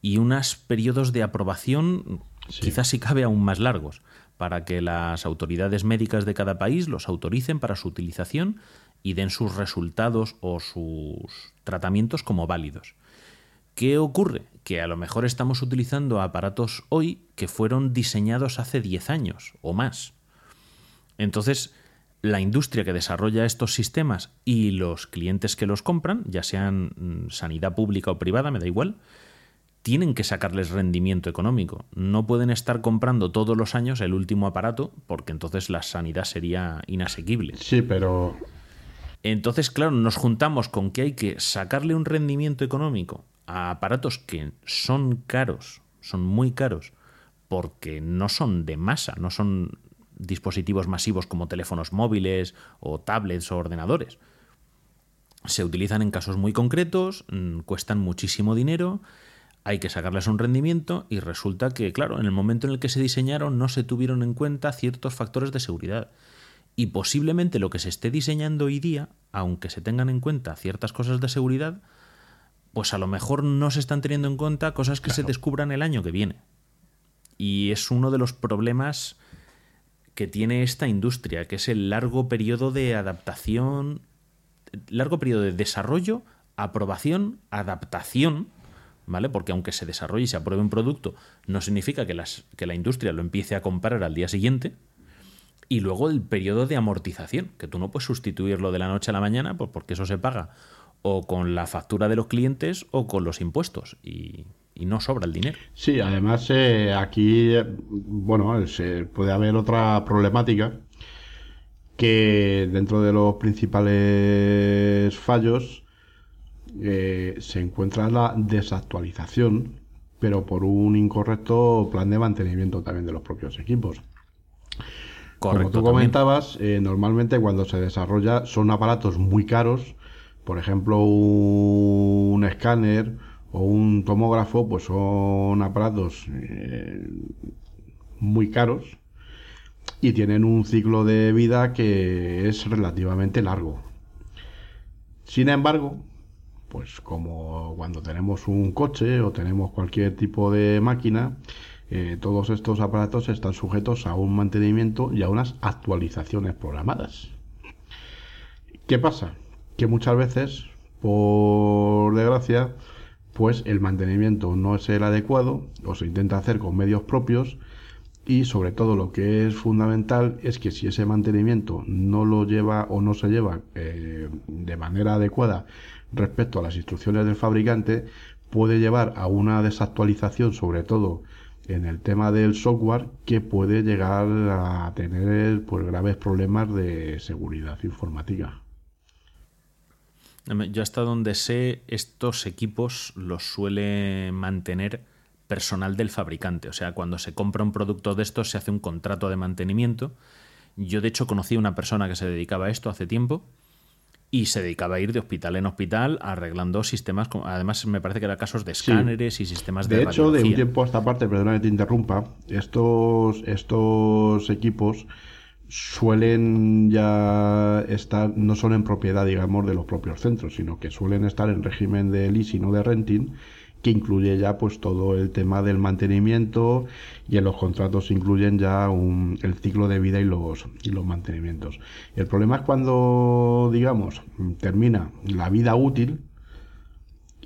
y unos periodos de aprobación quizás si cabe aún más largos para que las autoridades médicas de cada país los autoricen para su utilización y den sus resultados o sus tratamientos como válidos. ¿Qué ocurre? Que a lo mejor estamos utilizando aparatos hoy que fueron diseñados hace 10 años o más. Entonces, la industria que desarrolla estos sistemas y los clientes que los compran, ya sean mm, sanidad pública o privada, me da igual, tienen que sacarles rendimiento económico. No pueden estar comprando todos los años el último aparato porque entonces la sanidad sería inasequible. Sí, pero... Entonces, claro, nos juntamos con que hay que sacarle un rendimiento económico a aparatos que son caros, son muy caros, porque no son de masa, no son dispositivos masivos como teléfonos móviles o tablets o ordenadores. Se utilizan en casos muy concretos, mm, cuestan muchísimo dinero, hay que sacarles un rendimiento y resulta que, claro, en el momento en el que se diseñaron no se tuvieron en cuenta ciertos factores de seguridad. Y posiblemente lo que se esté diseñando hoy día, aunque se tengan en cuenta ciertas cosas de seguridad, pues a lo mejor no se están teniendo en cuenta cosas que se descubran el año que viene. Y es uno de los problemas que tiene esta industria, que es el largo periodo de adaptación, largo periodo de desarrollo, aprobación, adaptación, ¿vale? Porque aunque se desarrolle y se apruebe un producto, no significa que, las, que la industria lo empiece a comprar al día siguiente. Y luego el periodo de amortización, que tú no puedes sustituirlo de la noche a la mañana, pues porque eso se paga o con la factura de los clientes o con los impuestos y, no sobra el dinero. Sí, además eh, aquí, bueno, se puede haber otra problemática que dentro de los principales fallos eh, se encuentra la desactualización, pero por un incorrecto plan de mantenimiento también de los propios equipos. Correcto, Como tú comentabas, eh, normalmente cuando se desarrolla son aparatos muy caros por ejemplo, un escáner o un tomógrafo, pues son aparatos eh, muy caros y tienen un ciclo de vida que es relativamente largo. Sin embargo, pues como cuando tenemos un coche o tenemos cualquier tipo de máquina, eh, todos estos aparatos están sujetos a un mantenimiento y a unas actualizaciones programadas. ¿Qué pasa? que muchas veces, por desgracia, pues el mantenimiento no es el adecuado o se intenta hacer con medios propios y sobre todo lo que es fundamental es que si ese mantenimiento no lo lleva o no se lleva eh, de manera adecuada respecto a las instrucciones del fabricante puede llevar a una desactualización sobre todo en el tema del software que puede llegar a tener pues graves problemas de seguridad informática. Yo hasta donde sé, estos equipos los suele mantener personal del fabricante. O sea, cuando se compra un producto de estos se hace un contrato de mantenimiento. Yo de hecho conocí a una persona que se dedicaba a esto hace tiempo y se dedicaba a ir de hospital en hospital arreglando sistemas, además me parece que eran casos de escáneres y sistemas de De hecho, de un tiempo a esta parte, perdona que te interrumpa, estos, estos equipos suelen ya estar, no son en propiedad, digamos, de los propios centros, sino que suelen estar en régimen de leasing o de renting, que incluye ya pues todo el tema del mantenimiento y en los contratos incluyen ya un, el ciclo de vida y los, y los mantenimientos. el problema es cuando, digamos, termina la vida útil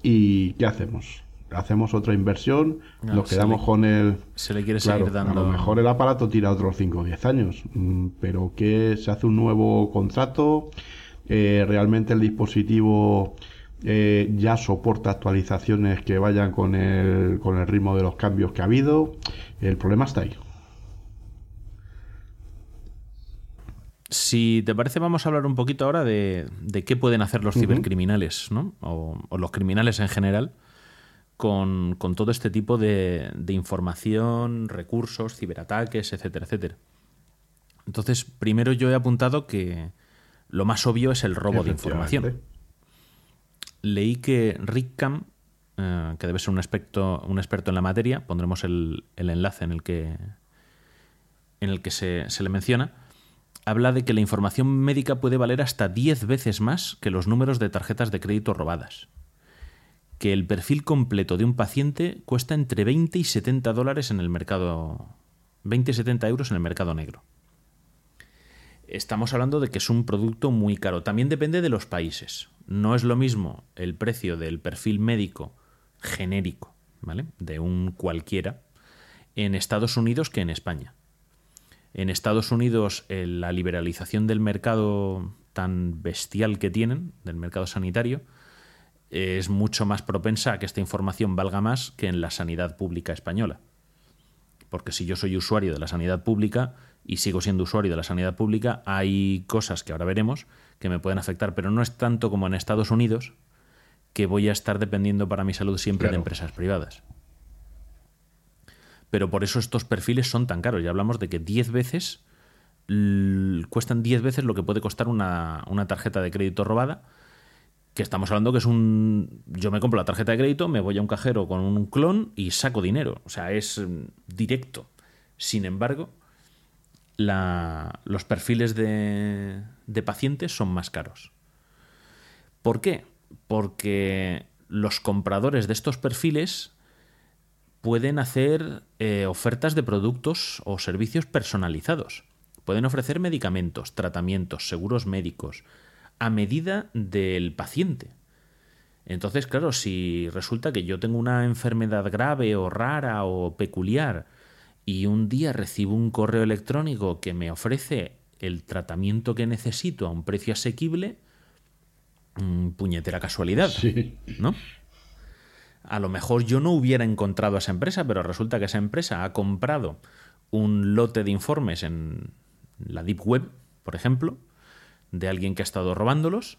y ¿qué hacemos? hacemos otra inversión, nos quedamos con el... Se le quiere seguir dando... A lo mejor el aparato tira otros 5 o 10 años, mm, pero que se hace un nuevo contrato, eh, realmente el dispositivo eh, ya soporta actualizaciones que vayan con el, con el ritmo de los cambios que ha habido, el problema está ahí. Si te parece, vamos a hablar un poquito ahora de, qué pueden hacer los cibercriminales, ¿no? o los criminales en general con, todo este tipo de, información, recursos, ciberataques, etcétera, etcétera. Entonces, primero yo he apuntado que lo más obvio es el robo de información. Leí que Rick eh, que debe ser un experto, en la materia, pondremos el, enlace en el que, en el que se, se le menciona, habla de que la información médica puede valer hasta 10 veces más que los números de tarjetas de crédito robadas que el perfil completo de un paciente cuesta entre 20 y 70 dólares en el mercado. 20 y 70 euros en el mercado negro. Estamos hablando de que es un producto muy caro. También depende de los países. No es lo mismo el precio del perfil médico genérico, ¿vale? De un cualquiera, en Estados Unidos que en España. En Estados Unidos, la liberalización del mercado tan bestial que tienen, del mercado sanitario, es mucho más propensa a que esta información valga más que en la sanidad pública española. Porque si yo soy usuario de la sanidad pública y sigo siendo usuario de la sanidad pública, hay cosas que ahora veremos que me pueden afectar, pero no es tanto como en Estados Unidos, que voy a estar dependiendo para mi salud siempre de empresas privadas. Pero por eso estos perfiles son tan caros. Ya hablamos de que 10 veces cuestan 10 veces lo que puede costar una, una tarjeta de crédito robada que estamos hablando que es un... Yo me compro la tarjeta de crédito, me voy a un cajero con un clon y saco dinero. O sea, es mm, directo. Sin embargo, los perfiles de, pacientes son más caros. ¿Por qué? Porque los compradores de estos perfiles pueden hacer eh, ofertas de productos o servicios personalizados. Pueden ofrecer medicamentos, tratamientos, seguros médicos, a medida del paciente. Entonces, claro, si resulta que yo tengo una enfermedad grave o rara o peculiar y un día recibo un correo electrónico que me ofrece el tratamiento que necesito a un precio asequible, mm, puñetera casualidad, ¿no? A lo mejor yo no hubiera encontrado a esa empresa, pero resulta que esa empresa ha comprado un lote de informes en la Deep Web, por ejemplo, de alguien que ha estado robándolos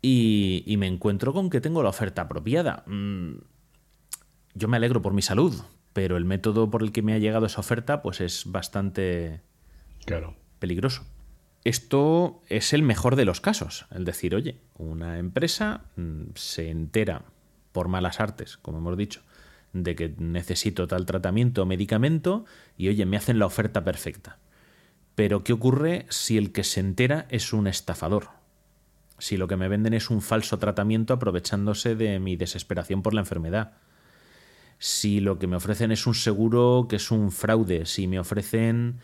y, me encuentro con que tengo la oferta apropiada. Mm, yo me alegro por mi salud, pero el método por el que me ha llegado esa oferta pues es bastante claro. peligroso. Esto es el mejor de los casos, el decir, oye, una empresa mm, se entera por malas artes, como hemos dicho, de que necesito tal tratamiento o medicamento y oye, me hacen la oferta perfecta. Pero ¿qué ocurre si el que se entera es un estafador? Si lo que me venden es un falso tratamiento aprovechándose de mi desesperación por la enfermedad. Si lo que me ofrecen es un seguro que es un fraude. Si me ofrecen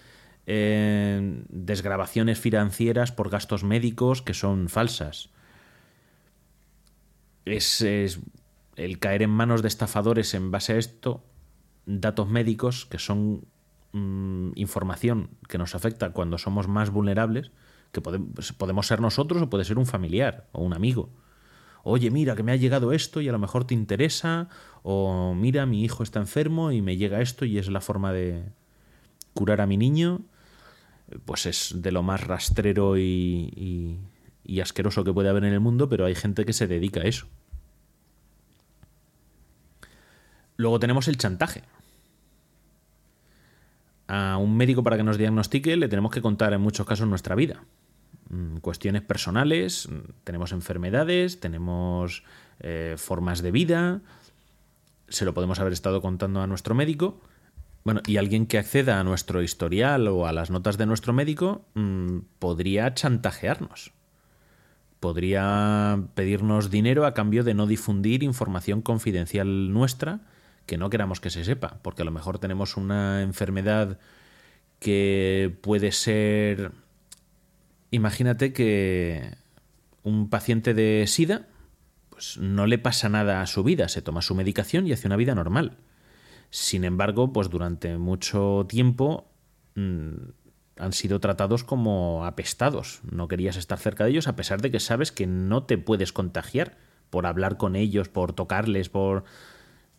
eh, desgrabaciones financieras por gastos médicos que son falsas. es, el caer en manos de estafadores en base a esto, datos médicos que son Mm, información que nos afecta cuando somos más vulnerables, que pues, podemos ser nosotros o puede ser un familiar o un amigo. Oye, mira, que me ha llegado esto y a lo mejor te interesa, o mira, mi hijo está enfermo y me llega esto y es la forma de curar a mi niño, pues es de lo más rastrero y, asqueroso que puede haber en el mundo, pero hay gente que se dedica a eso. Luego tenemos el chantaje. A un médico para que nos diagnostique le tenemos que contar en muchos casos nuestra vida. Mm, Cuestiones personales, mm, tenemos enfermedades, tenemos eh, formas de vida, se lo podemos haber estado contando a nuestro médico. Bueno, y alguien que acceda a nuestro historial o a las notas de nuestro médico mm, podría chantajearnos. Podría pedirnos dinero a cambio de no difundir información confidencial nuestra que no queramos que se sepa, porque a lo mejor tenemos una enfermedad que puede ser... Imagínate que un paciente de SIDA pues no le pasa nada a su vida, se toma su medicación y hace una vida normal. Sin embargo, pues durante mucho tiempo mm, han sido tratados como apestados. No querías estar cerca de ellos a pesar de que sabes que no te puedes contagiar por hablar con ellos, por tocarles, por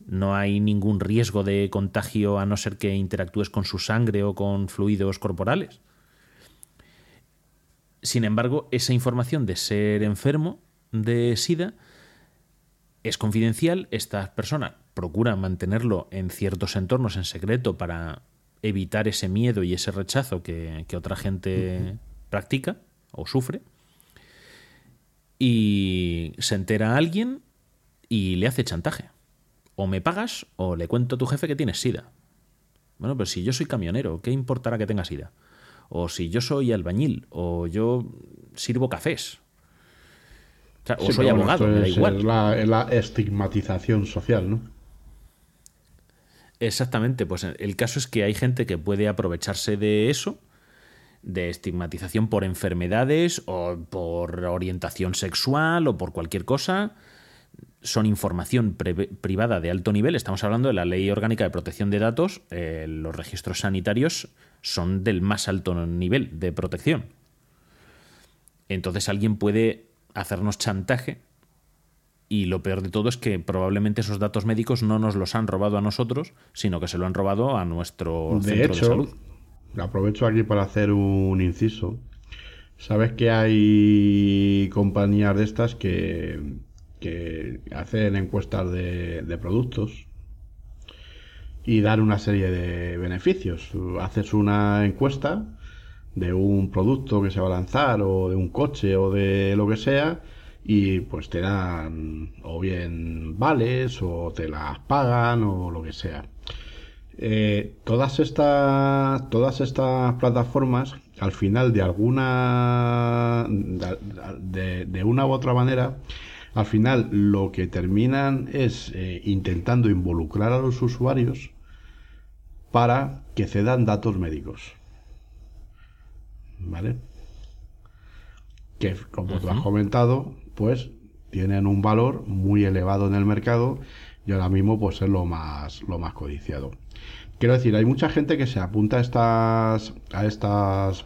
no hay ningún riesgo de contagio a no ser que interactúes con su sangre o con fluidos corporales. Sin embargo, esa información de ser enfermo de SIDA es confidencial. Estas personas procuran mantenerlo en ciertos entornos en secreto para evitar ese miedo y ese rechazo que, que otra gente practica o sufre. Y se entera a alguien y le hace chantaje o me pagas o le cuento a tu jefe que tienes sida. Bueno, pero si yo soy camionero, ¿qué importará que tenga sida? O si yo soy albañil, o yo sirvo cafés. O, soy bueno, abogado, me da es- igual. Es la, es la estigmatización social, ¿no? Exactamente, pues el caso es que hay gente que puede aprovecharse de eso, de estigmatización por enfermedades o por orientación sexual o por cualquier cosa. Son información privada de alto nivel. Estamos hablando de la Ley Orgánica de Protección de Datos. eh, los registros sanitarios son del más alto nivel de protección. Entonces alguien puede hacernos chantaje y lo peor de todo es que probablemente esos datos médicos no nos los han robado a nosotros, sino que se lo han robado a nuestro De centro de hecho, salud. aprovecho aquí para hacer un inciso. Sabes que hay compañías de estas que, que hacen encuestas de, de productos y dan una serie de beneficios. Haces una encuesta de un producto que se va a lanzar o de un coche o de lo que sea y pues te dan o bien vales o te las pagan o lo que sea. Eh, todas estas todas estas plataformas al final de alguna de, una u otra manera al final lo que terminan es eh, intentando involucrar a los usuarios para que cedan datos médicos vale que como tú has comentado pues tienen un valor muy elevado en el mercado y ahora mismo pues es lo más lo más codiciado Quiero decir, hay mucha gente que se apunta a estas. a estas.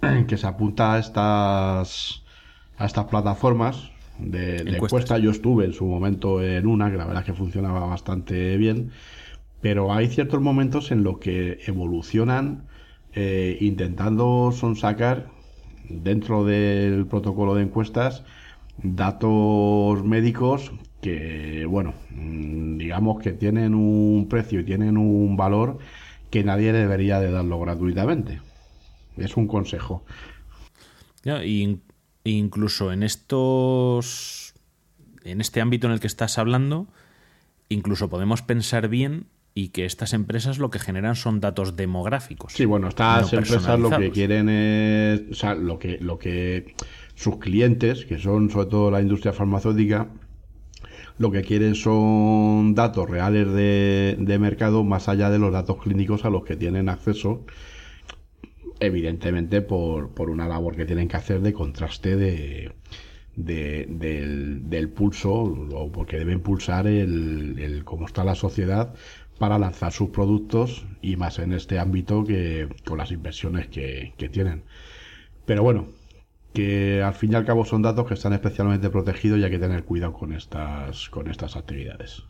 que se apunta a estas. a estas plataformas de, de encuesta. Yo estuve en su momento en una, que la verdad es que funcionaba bastante bien. Pero hay ciertos momentos en los que evolucionan eh, intentando sonsacar dentro del protocolo de encuestas datos médicos que, bueno, mm, digamos que tienen un precio y tienen un valor que nadie debería de darlo gratuitamente. Es un consejo. Ya, incluso en estos. En este ámbito en el que estás hablando, incluso podemos pensar bien y que estas empresas lo que generan son datos demográficos. Sí, bueno, estas no empresas lo que quieren es, o sea, lo que, lo que sus clientes, que son sobre todo la industria farmacéutica, lo que quieren son datos reales de, de mercado más allá de los datos clínicos a los que tienen acceso, evidentemente por, por una labor que tienen que hacer de contraste de, de- del, del pulso, o porque deben pulsar el, el cómo está la sociedad para lanzar sus productos y más en este ámbito que con las inversiones que, que tienen. Pero bueno, que al fin y al cabo son datos que están especialmente protegidos y hay que tener cuidado con estas, con estas actividades.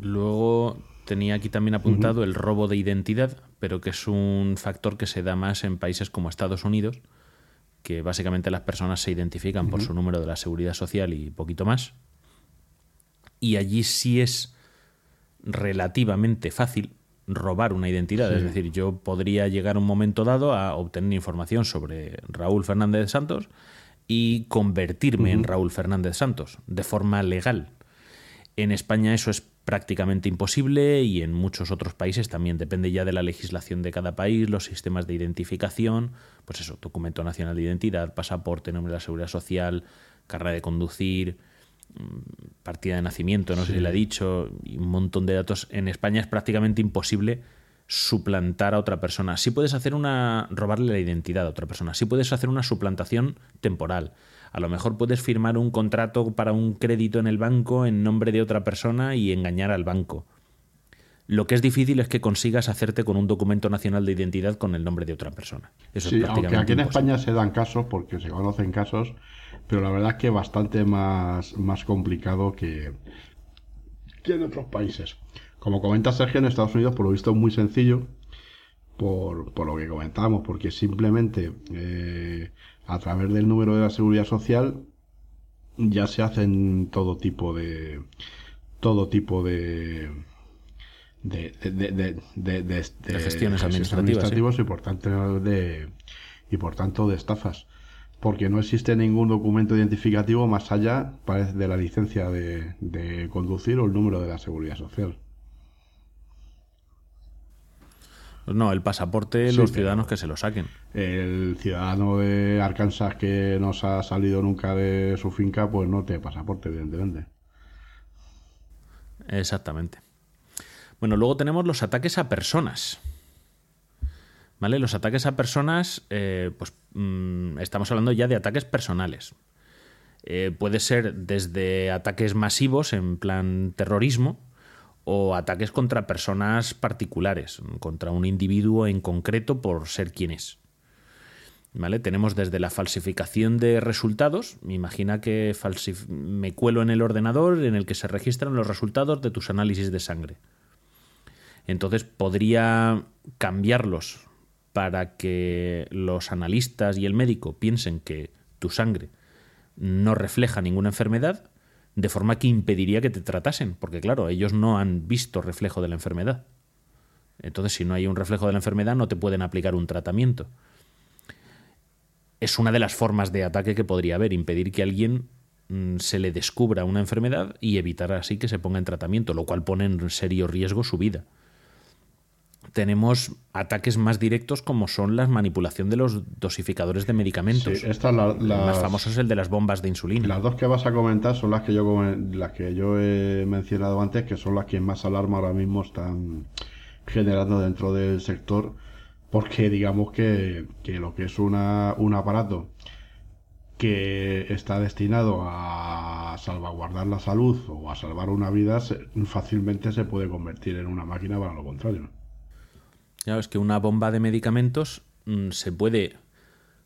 Luego tenía aquí también apuntado el robo de identidad, pero que es un factor que se da más en países como Estados Unidos, que básicamente las personas se identifican por su número de la seguridad social y poquito más. Y allí sí es relativamente fácil robar una identidad. Es decir, yo podría llegar un momento dado a obtener información sobre Raúl Fernández Santos y convertirme en Raúl Fernández Santos de forma legal. En España eso es prácticamente imposible y en muchos otros países también depende ya de la legislación de cada país, los sistemas de identificación, pues eso, documento nacional de identidad, pasaporte, nombre de la seguridad social, carrera de conducir, partida de nacimiento, no sé si le ha dicho, y un montón de datos. En España es prácticamente imposible suplantar a otra persona. Sí puedes hacer una robarle la identidad a otra persona. Sí puedes hacer una suplantación temporal. A lo mejor puedes firmar un contrato para un crédito en el banco en nombre de otra persona y engañar al banco. Lo que es difícil es que consigas hacerte con un documento nacional de identidad con el nombre de otra persona. Eso sí, es prácticamente aunque aquí en imposible. España se dan casos, porque se conocen casos, pero la verdad es que bastante más, más complicado que, que en otros países. Como comenta Sergio, en Estados Unidos, por lo visto, es muy sencillo, por, por lo que comentábamos, porque simplemente eh, a través del número de la seguridad social ya se hacen todo tipo de todo tipo de de, de, de, de, gestiones administrativas, y por tanto de y por tanto de estafas porque no existe ningún documento identificativo más allá parece, de la licencia de, de conducir o el número de la seguridad social Pues no, el pasaporte, Sí, los ciudadanos que se lo saquen. el ciudadano de Arkansas que no se ha salido nunca de su finca pues no tiene pasaporte evidentemente Exactamente. Bueno, luego tenemos los ataques a personas. ¿Vale? Los ataques a personas, eh, pues mm, estamos hablando ya de ataques personales. Eh, puede ser desde ataques masivos en plan terrorismo o ataques contra personas particulares, contra un individuo en concreto por ser quien es. ¿Vale? Tenemos desde la falsificación de resultados. Imagina que me cuelo en el ordenador en el que se registran los resultados de tus análisis de sangre. Entonces podría cambiarlos para que los analistas y el médico piensen que tu sangre no refleja ninguna enfermedad, de forma que impediría que te tratasen, porque claro, ellos no han visto reflejo de la enfermedad. Entonces, si no hay un reflejo de la enfermedad, no te pueden aplicar un tratamiento es una de las formas de ataque que podría haber, impedir que a alguien mm, se le descubra una enfermedad y evitar así que se ponga en tratamiento, lo cual pone en serio riesgo su vida. Tenemos ataques más directos como son la manipulación de los dosificadores de medicamentos. Sí, la- El más famoso es el de las bombas de insulina. Las dos que vas a comentar son las que yo las que yo he mencionado antes, que son las que más alarma ahora mismo están generando dentro del sector, porque digamos que, que lo que es una, un aparato que está destinado a salvaguardar la salud o a salvar una vida, fácilmente se puede convertir en una máquina para lo contrario. Claro, es que una bomba de medicamentos mm, se puede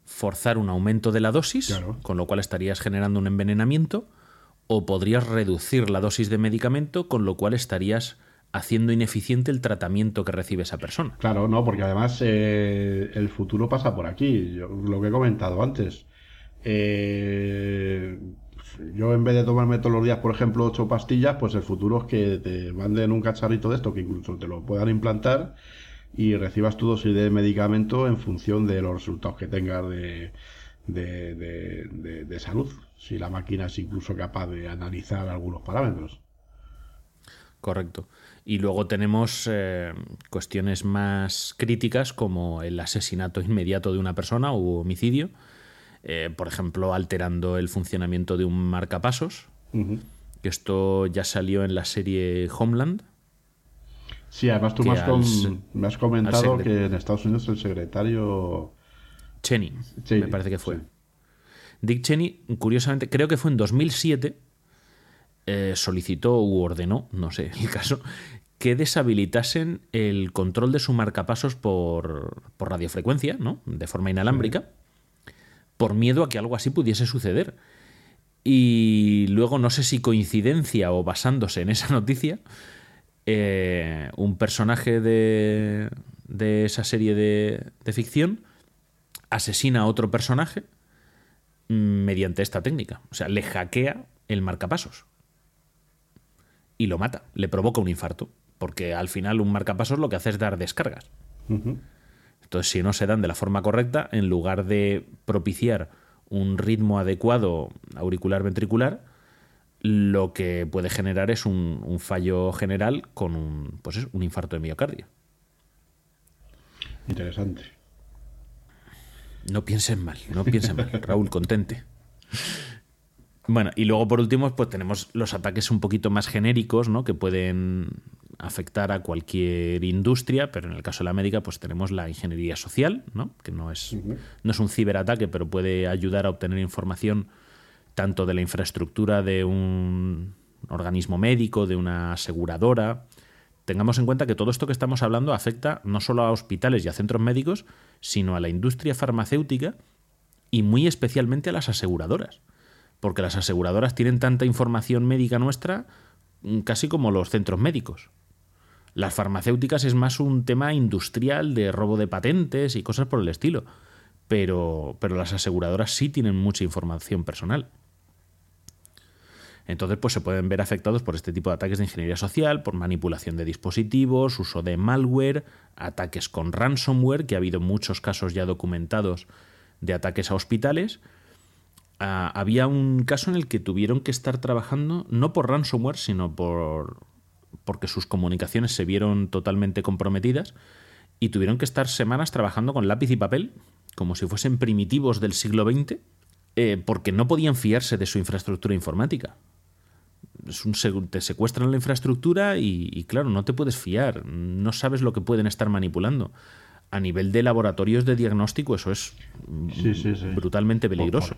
forzar un aumento de la dosis, Claro. con lo cual estarías generando un envenenamiento, o podrías reducir la dosis de medicamento, con lo cual estarías haciendo ineficiente el tratamiento que recibe esa persona. Claro, no, porque además eh, el futuro pasa por aquí. Yo- lo que he comentado antes. Eh, yo en vez de tomarme todos los días, por ejemplo, ocho pastillas, pues el futuro es que te manden un cacharrito de esto que incluso te lo puedan implantar y recibas tu dosis de medicamento en función de los resultados que tengas de, de, de- de- de salud. Si la máquina es incluso capaz de analizar algunos parámetros. Correcto. Y luego tenemos eh, cuestiones más críticas como el asesinato inmediato de una persona u homicidio, eh, por ejemplo, alterando el funcionamiento de un marcapasos, que esto ya salió en la serie Homeland. Sí, además tú me has, me comentado que en Estados Unidos el secretario... Cheney, me parece que fue. sí. Dick Cheney, curiosamente, creo que fue en 2007, eh, solicitó u ordenó, no sé el caso, que deshabilitasen el control de su marcapasos por, por radiofrecuencia, ¿no? De forma inalámbrica, por miedo a que algo así pudiese suceder. Y luego, no sé si coincidencia o basándose en esa noticia, eh, un personaje de, de esa serie de, de ficción asesina a otro personaje mm, mediante esta técnica. O sea, le hackea el marcapasos. y lo mata, le provoca un infarto, porque al final un marcapasos lo que hace es dar descargas. Entonces, si no se dan de la forma correcta, en lugar de propiciar un ritmo adecuado auricular-ventricular, lo que puede generar es un, fallo general con un, pues un infarto de miocardio. Interesante. No piensen mal, no piensen mal. Raúl, contente. Bueno, y luego por último, pues tenemos los ataques un poquito más genéricos, ¿no? Que pueden afectar a cualquier industria, pero en el caso de la médica, pues tenemos la ingeniería social, ¿no? Que no es, no es un ciberataque, pero puede ayudar a obtener información tanto de la infraestructura de un organismo médico, de una aseguradora. Tengamos en cuenta que todo esto que estamos hablando afecta no solo a hospitales y a centros médicos, sino a la industria farmacéutica y muy especialmente a las aseguradoras porque las aseguradoras tienen tanta información médica nuestra mm, casi como los centros médicos. Las farmacéuticas es más un tema industrial de robo de patentes y cosas por el estilo, pero, pero las aseguradoras sí tienen mucha información personal. Entonces, pues se pueden ver afectados por este tipo de ataques de ingeniería social, por manipulación de dispositivos, uso de malware, ataques con ransomware, que ha habido muchos casos ya documentados de ataques a hospitales, Ah, había un caso en el que tuvieron que estar trabajando no por ransomware, sino por porque sus comunicaciones se vieron totalmente comprometidas y tuvieron que estar semanas trabajando con lápiz y papel, como si fuesen primitivos del siglo XX, eh, porque no podían fiarse de su infraestructura informática. Es un, te secuestran la infraestructura y, claro, no te puedes fiar, no sabes lo que pueden estar manipulando. A nivel de laboratorios de diagnóstico eso es brutalmente peligroso.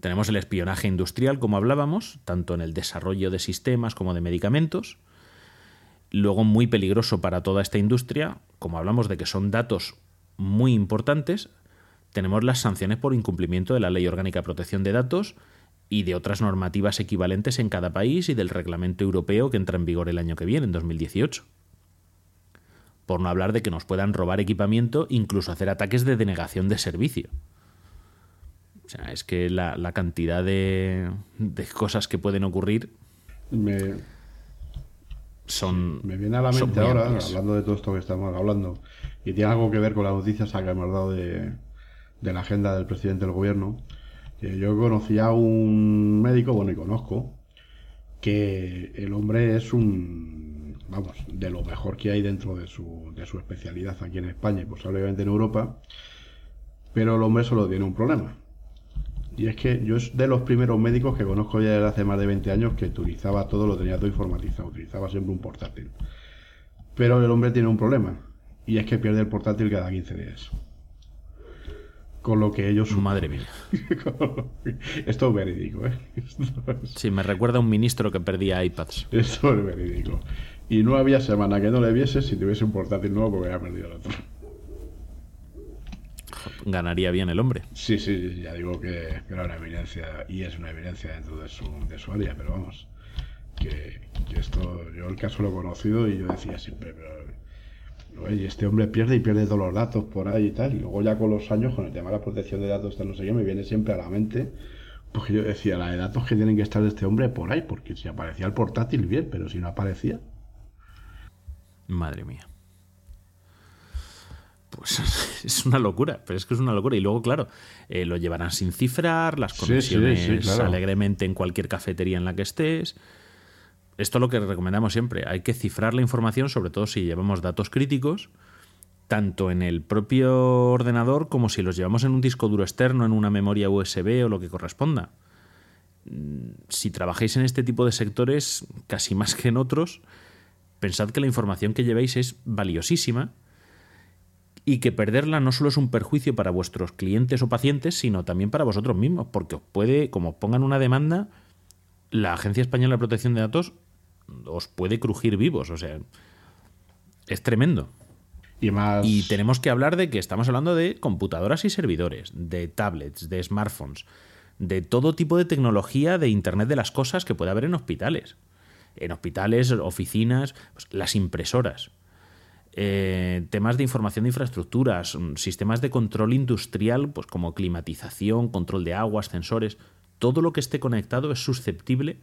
Tenemos el espionaje industrial, como hablábamos, tanto en el desarrollo de sistemas como de medicamentos. Luego, muy peligroso para toda esta industria, como hablamos de que son datos muy importantes, tenemos las sanciones por incumplimiento de la Ley Orgánica de Protección de Datos y de otras normativas equivalentes en cada país y del reglamento europeo que entra en vigor el año que viene, en 2018. Por no hablar de que nos puedan robar equipamiento, incluso hacer ataques de denegación de servicio. O sea, es que la, cantidad de, cosas que pueden ocurrir me, son. Me viene a la mente ahora, hablando de todo esto que estamos hablando, y tiene algo que ver con las noticias que hemos dado de, la agenda del presidente del gobierno. Yo conocía a un médico, bueno, y conozco, que el hombre es un, vamos, de lo mejor que hay dentro de su, de su especialidad aquí en España y posiblemente en Europa, pero el hombre solo tiene un problema y es que yo es de los primeros médicos que conozco ya desde hace más de 20 años que utilizaba todo, lo tenía todo informatizado, utilizaba siempre un portátil. Pero el hombre tiene un problema, y es que pierde el portátil cada 15 días. Con lo que ellos... Madre mía. Esto es verídico, ¿eh? Sí, me recuerda a un ministro que perdía iPads. Esto es verídico. Y no había semana que no le viese si tuviese un portátil nuevo porque había perdido el otro ganaría bien el hombre. Sí, sí, ya digo que, era una evidencia y es una evidencia dentro de su, de su área, pero vamos, que, esto, yo el caso lo he conocido y yo decía siempre, pero oye, este hombre pierde y pierde todos los datos por ahí y tal, y luego ya con los años, con el tema de la protección de datos, tal, no sé qué, me viene siempre a la mente, porque yo decía, la de datos que tienen que estar de este hombre por ahí, porque si aparecía el portátil, bien, pero si no aparecía. Madre mía pues es una locura, pero es que es una locura. Y luego, claro, eh, lo llevarán sin cifrar, las conexiones alegremente en cualquier cafetería en la que estés. Esto es lo que recomendamos siempre. Hay que cifrar la información, sobre todo si llevamos datos críticos, tanto en el propio ordenador como si los llevamos en un disco duro externo, en una memoria USB o lo que corresponda. Mm, si trabajáis en este tipo de sectores, casi más que en otros, pensad que la información que llevéis es valiosísima y que perderla no solo es un perjuicio para vuestros clientes o pacientes, sino también para vosotros mismos, porque os puede, como pongan una demanda, la Agencia Española de Protección de Datos os puede crujir vivos, o sea, es tremendo. Y, más... y tenemos que hablar de que estamos hablando de computadoras y servidores, de tablets, de smartphones, de todo tipo de tecnología de Internet de las Cosas que puede haber en hospitales. En hospitales, oficinas, pues, las impresoras. Eh, temas de información de infraestructuras, mm, sistemas de control industrial, pues como climatización, control de aguas, sensores, todo lo que esté conectado es susceptible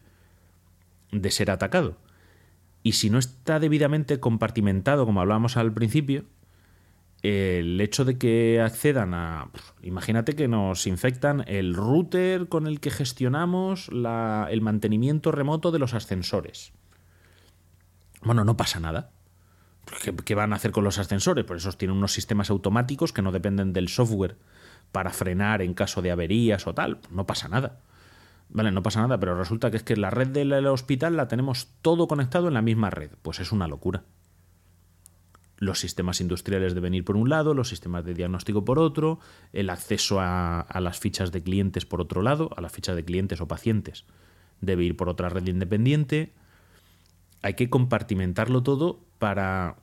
de ser atacado. Y si no está debidamente compartimentado, como hablábamos al principio, el hecho de que accedan a... Imagínate que nos infectan el router con el que gestionamos la- el mantenimiento remoto de los ascensores. Bueno, no pasa nada. ¿Qué, qué van a hacer con los ascensores? Pues esos tienen unos sistemas automáticos que no dependen del software para frenar en caso de averías o tal. No pasa nada. Vale, no pasa nada, pero resulta que es que la red del hospital la tenemos todo conectado en la misma red. Pues es una locura. Los sistemas industriales deben ir por un lado, los sistemas de diagnóstico por otro, el acceso a, a las fichas de clientes por otro lado, a las fichas de clientes o pacientes debe ir por otra red independiente. Hay que compartimentarlo todo para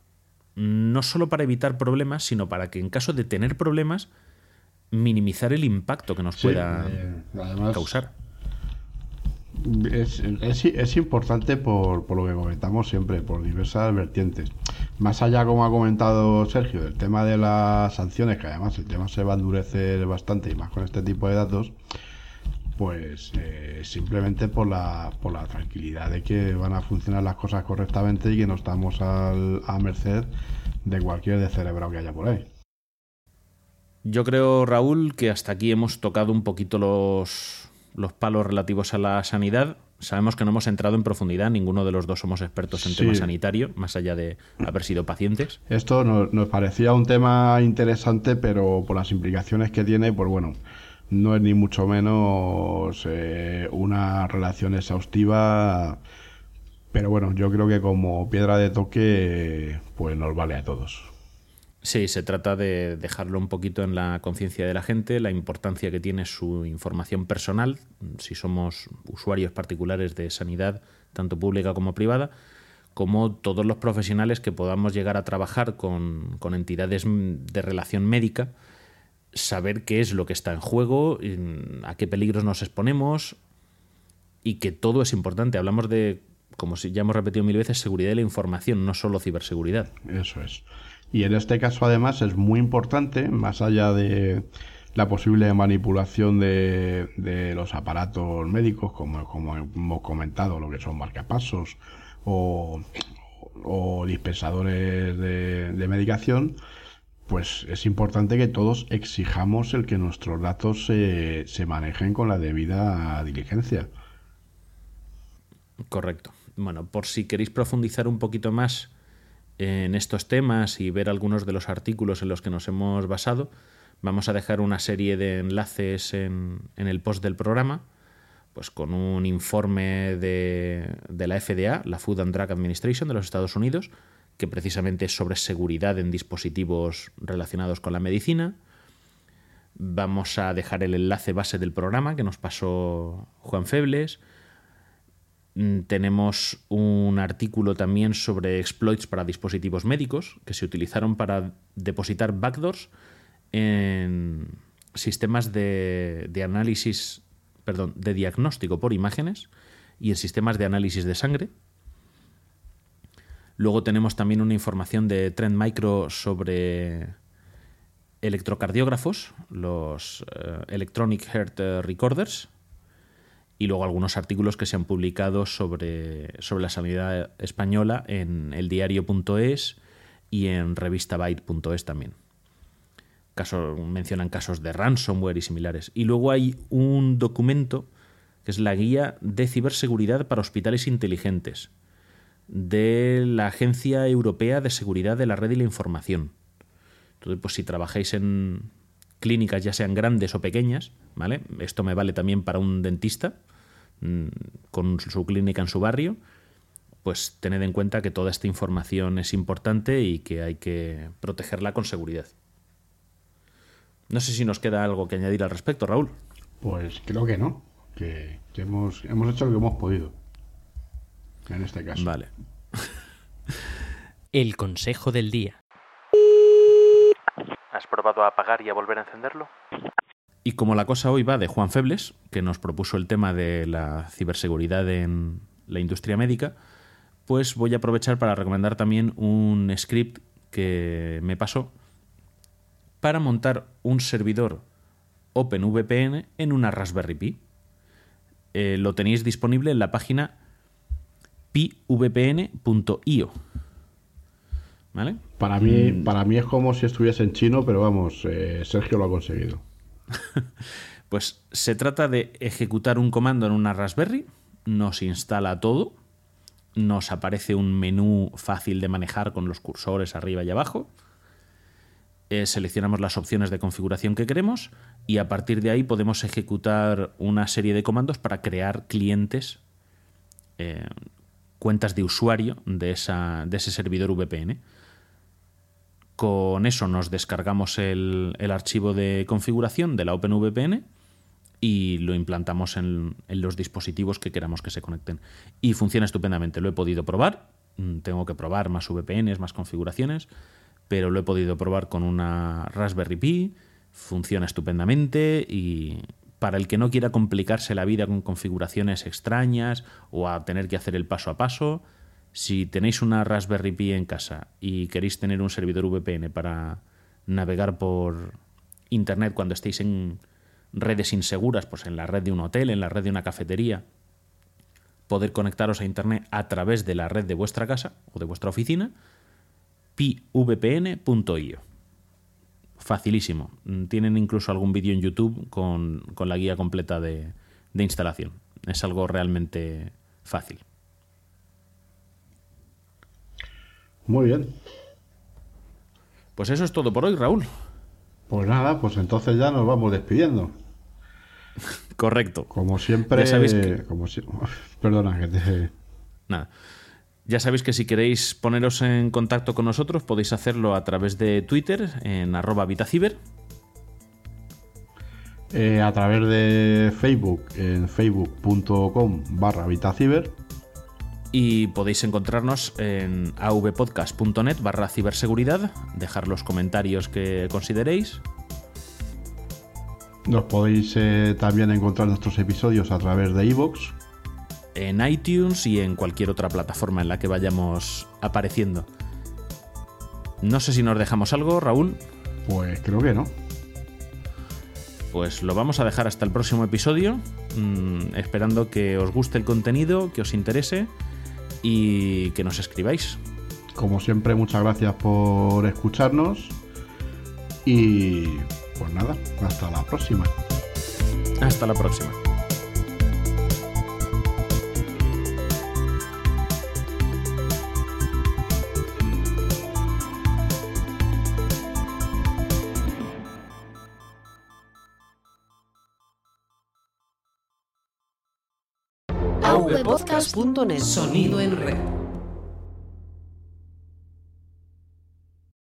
no solo para evitar problemas, sino para que en caso de tener problemas minimizar el impacto que nos Sí, pueda eh, además- causar. Es, es- importante por, por lo que comentamos siempre, por diversas vertientes. Más allá, como ha comentado Sergio, del tema de las sanciones, que además el tema se va a endurecer bastante y más con este tipo de datos, pues eh, simplemente por la, por la tranquilidad de que van a funcionar las cosas correctamente y que no estamos al- a merced de cualquier descerebrado que haya por ahí. Yo creo, Raúl, que hasta aquí hemos tocado un poquito los, los palos relativos a la sanidad. Sabemos que no hemos entrado en profundidad, ninguno de los dos somos expertos en Sí. tema sanitario, más allá de haber sido pacientes. Esto nos, nos parecía un tema interesante, pero por las implicaciones que tiene, pues bueno, no es ni mucho menos eh, una relación exhaustiva, pero bueno, yo creo que como piedra de toque, pues nos vale a todos. Sí, se trata de dejarlo un poquito en la conciencia de la gente, la importancia que tiene su información personal, si somos usuarios particulares de sanidad, tanto pública como privada, como todos los profesionales que podamos llegar a trabajar con, con entidades de relación médica, saber qué es lo que está en juego, a qué peligros nos exponemos y que todo es importante. Hablamos de, como ya hemos repetido mil veces, seguridad de la información, no solo ciberseguridad. Eso es. Y en este caso, además, es muy importante, más allá de la posible manipulación de, de los aparatos médicos, como, como hemos comentado, lo que son marcapasos o, o dispensadores de, de medicación, pues es importante que todos exijamos el que nuestros datos se, se manejen con la debida diligencia. Correcto. Bueno, por si queréis profundizar un poquito más en estos temas y ver algunos de los artículos en los que nos hemos basado, vamos a dejar una serie de enlaces en, en el post del programa, pues con un informe de, de la FDA, la Food and Drug Administration de los Estados Unidos, que precisamente es sobre seguridad en dispositivos relacionados con la medicina. Vamos a dejar el enlace base del programa que nos pasó Juan Febles. Mm, Tenemos un artículo también sobre exploits para dispositivos médicos que se utilizaron para depositar backdoors en sistemas de, de análisis, perdón, de diagnóstico por imágenes y en sistemas de análisis de sangre. Luego tenemos también una información de Trend Micro sobre electrocardiógrafos, los eh, Electronic Heart eh, Recorders, y luego algunos artículos que se han publicado sobre, sobre la sanidad española en eldiario.es y en revistabyte.es también. Mencionan casos de ransomware y similares. Y luego hay un documento que es la guía de ciberseguridad para hospitales inteligentes de la Agencia Europea de Seguridad de la Red y la Información. Entonces, pues si trabajáis en clínicas, ya sean grandes o pequeñas, ¿vale? Esto me vale también para un dentista con su clínica en su barrio, pues tened en cuenta que toda esta información es importante y que hay que protegerla con seguridad. No sé si nos queda algo que añadir al respecto, Raúl. Pues creo que no, que, que hemos, hemos hecho lo que hemos podido. En este caso. Vale. El consejo del día. ¿Has probado a apagar y a volver a encenderlo? Y como la cosa hoy va de Juan Febles, que nos propuso el tema de la ciberseguridad en la industria médica, pues voy a aprovechar para recomendar también un script que me pasó para montar un servidor OpenVPN en una Raspberry Pi. Eh, lo tenéis disponible en la página pivpn.io. ¿Vale? Para mí, Mm. para mí es como si estuviese en chino, pero vamos, eh, Sergio lo ha conseguido. Pues se trata de ejecutar un comando en una Raspberry, nos instala todo, nos aparece un menú fácil de manejar con los cursores arriba y abajo, eh, seleccionamos las opciones de configuración que queremos y a partir de ahí podemos ejecutar una serie de comandos para crear clientes, eh, cuentas de usuario de, de ese servidor VPN. Con eso nos descargamos el, archivo de configuración de la OpenVPN y lo implantamos en, en los dispositivos que queramos que se conecten. Y funciona estupendamente. Lo he podido probar. Mm, Tengo que probar más VPNs, más configuraciones, pero lo he podido probar con una Raspberry Pi. Funciona estupendamente y para el que no quiera complicarse la vida con configuraciones extrañas o a tener que hacer el paso a paso, si tenéis una Raspberry Pi en casa y queréis tener un servidor VPN para navegar por Internet cuando estéis en redes inseguras, pues en la red de un hotel, en la red de una cafetería, poder conectaros a Internet a través de la red de vuestra casa o de vuestra oficina, pivpn.io. Facilísimo. Tienen incluso algún vídeo en YouTube con, con la guía completa de, de instalación. Es algo realmente fácil. Muy bien. Pues eso es todo por hoy, Raúl. Pues nada, pues entonces ya nos vamos despidiendo. Correcto. Como siempre, Ya sabéis que- como si- perdona que te Nada. Ya sabéis que si queréis poneros en contacto con nosotros podéis hacerlo a través de Twitter en arroba vitaciber Eh, a través de Facebook en facebook.com barra vitaciber y podéis encontrarnos en avpodcast.net barra ciberseguridad, dejar los comentarios que consideréis Nos podéis eh, también encontrar nuestros episodios a través de iVoox. en iTunes y en cualquier otra plataforma en la que vayamos apareciendo. No sé si nos dejamos algo, Raúl. Pues creo que no. Pues lo vamos a dejar hasta el próximo episodio, mm, esperando que os guste el contenido, que os interese y que nos escribáis. Como siempre, muchas gracias por escucharnos. Y pues nada, hasta la próxima. Hasta la próxima. Sonido en red.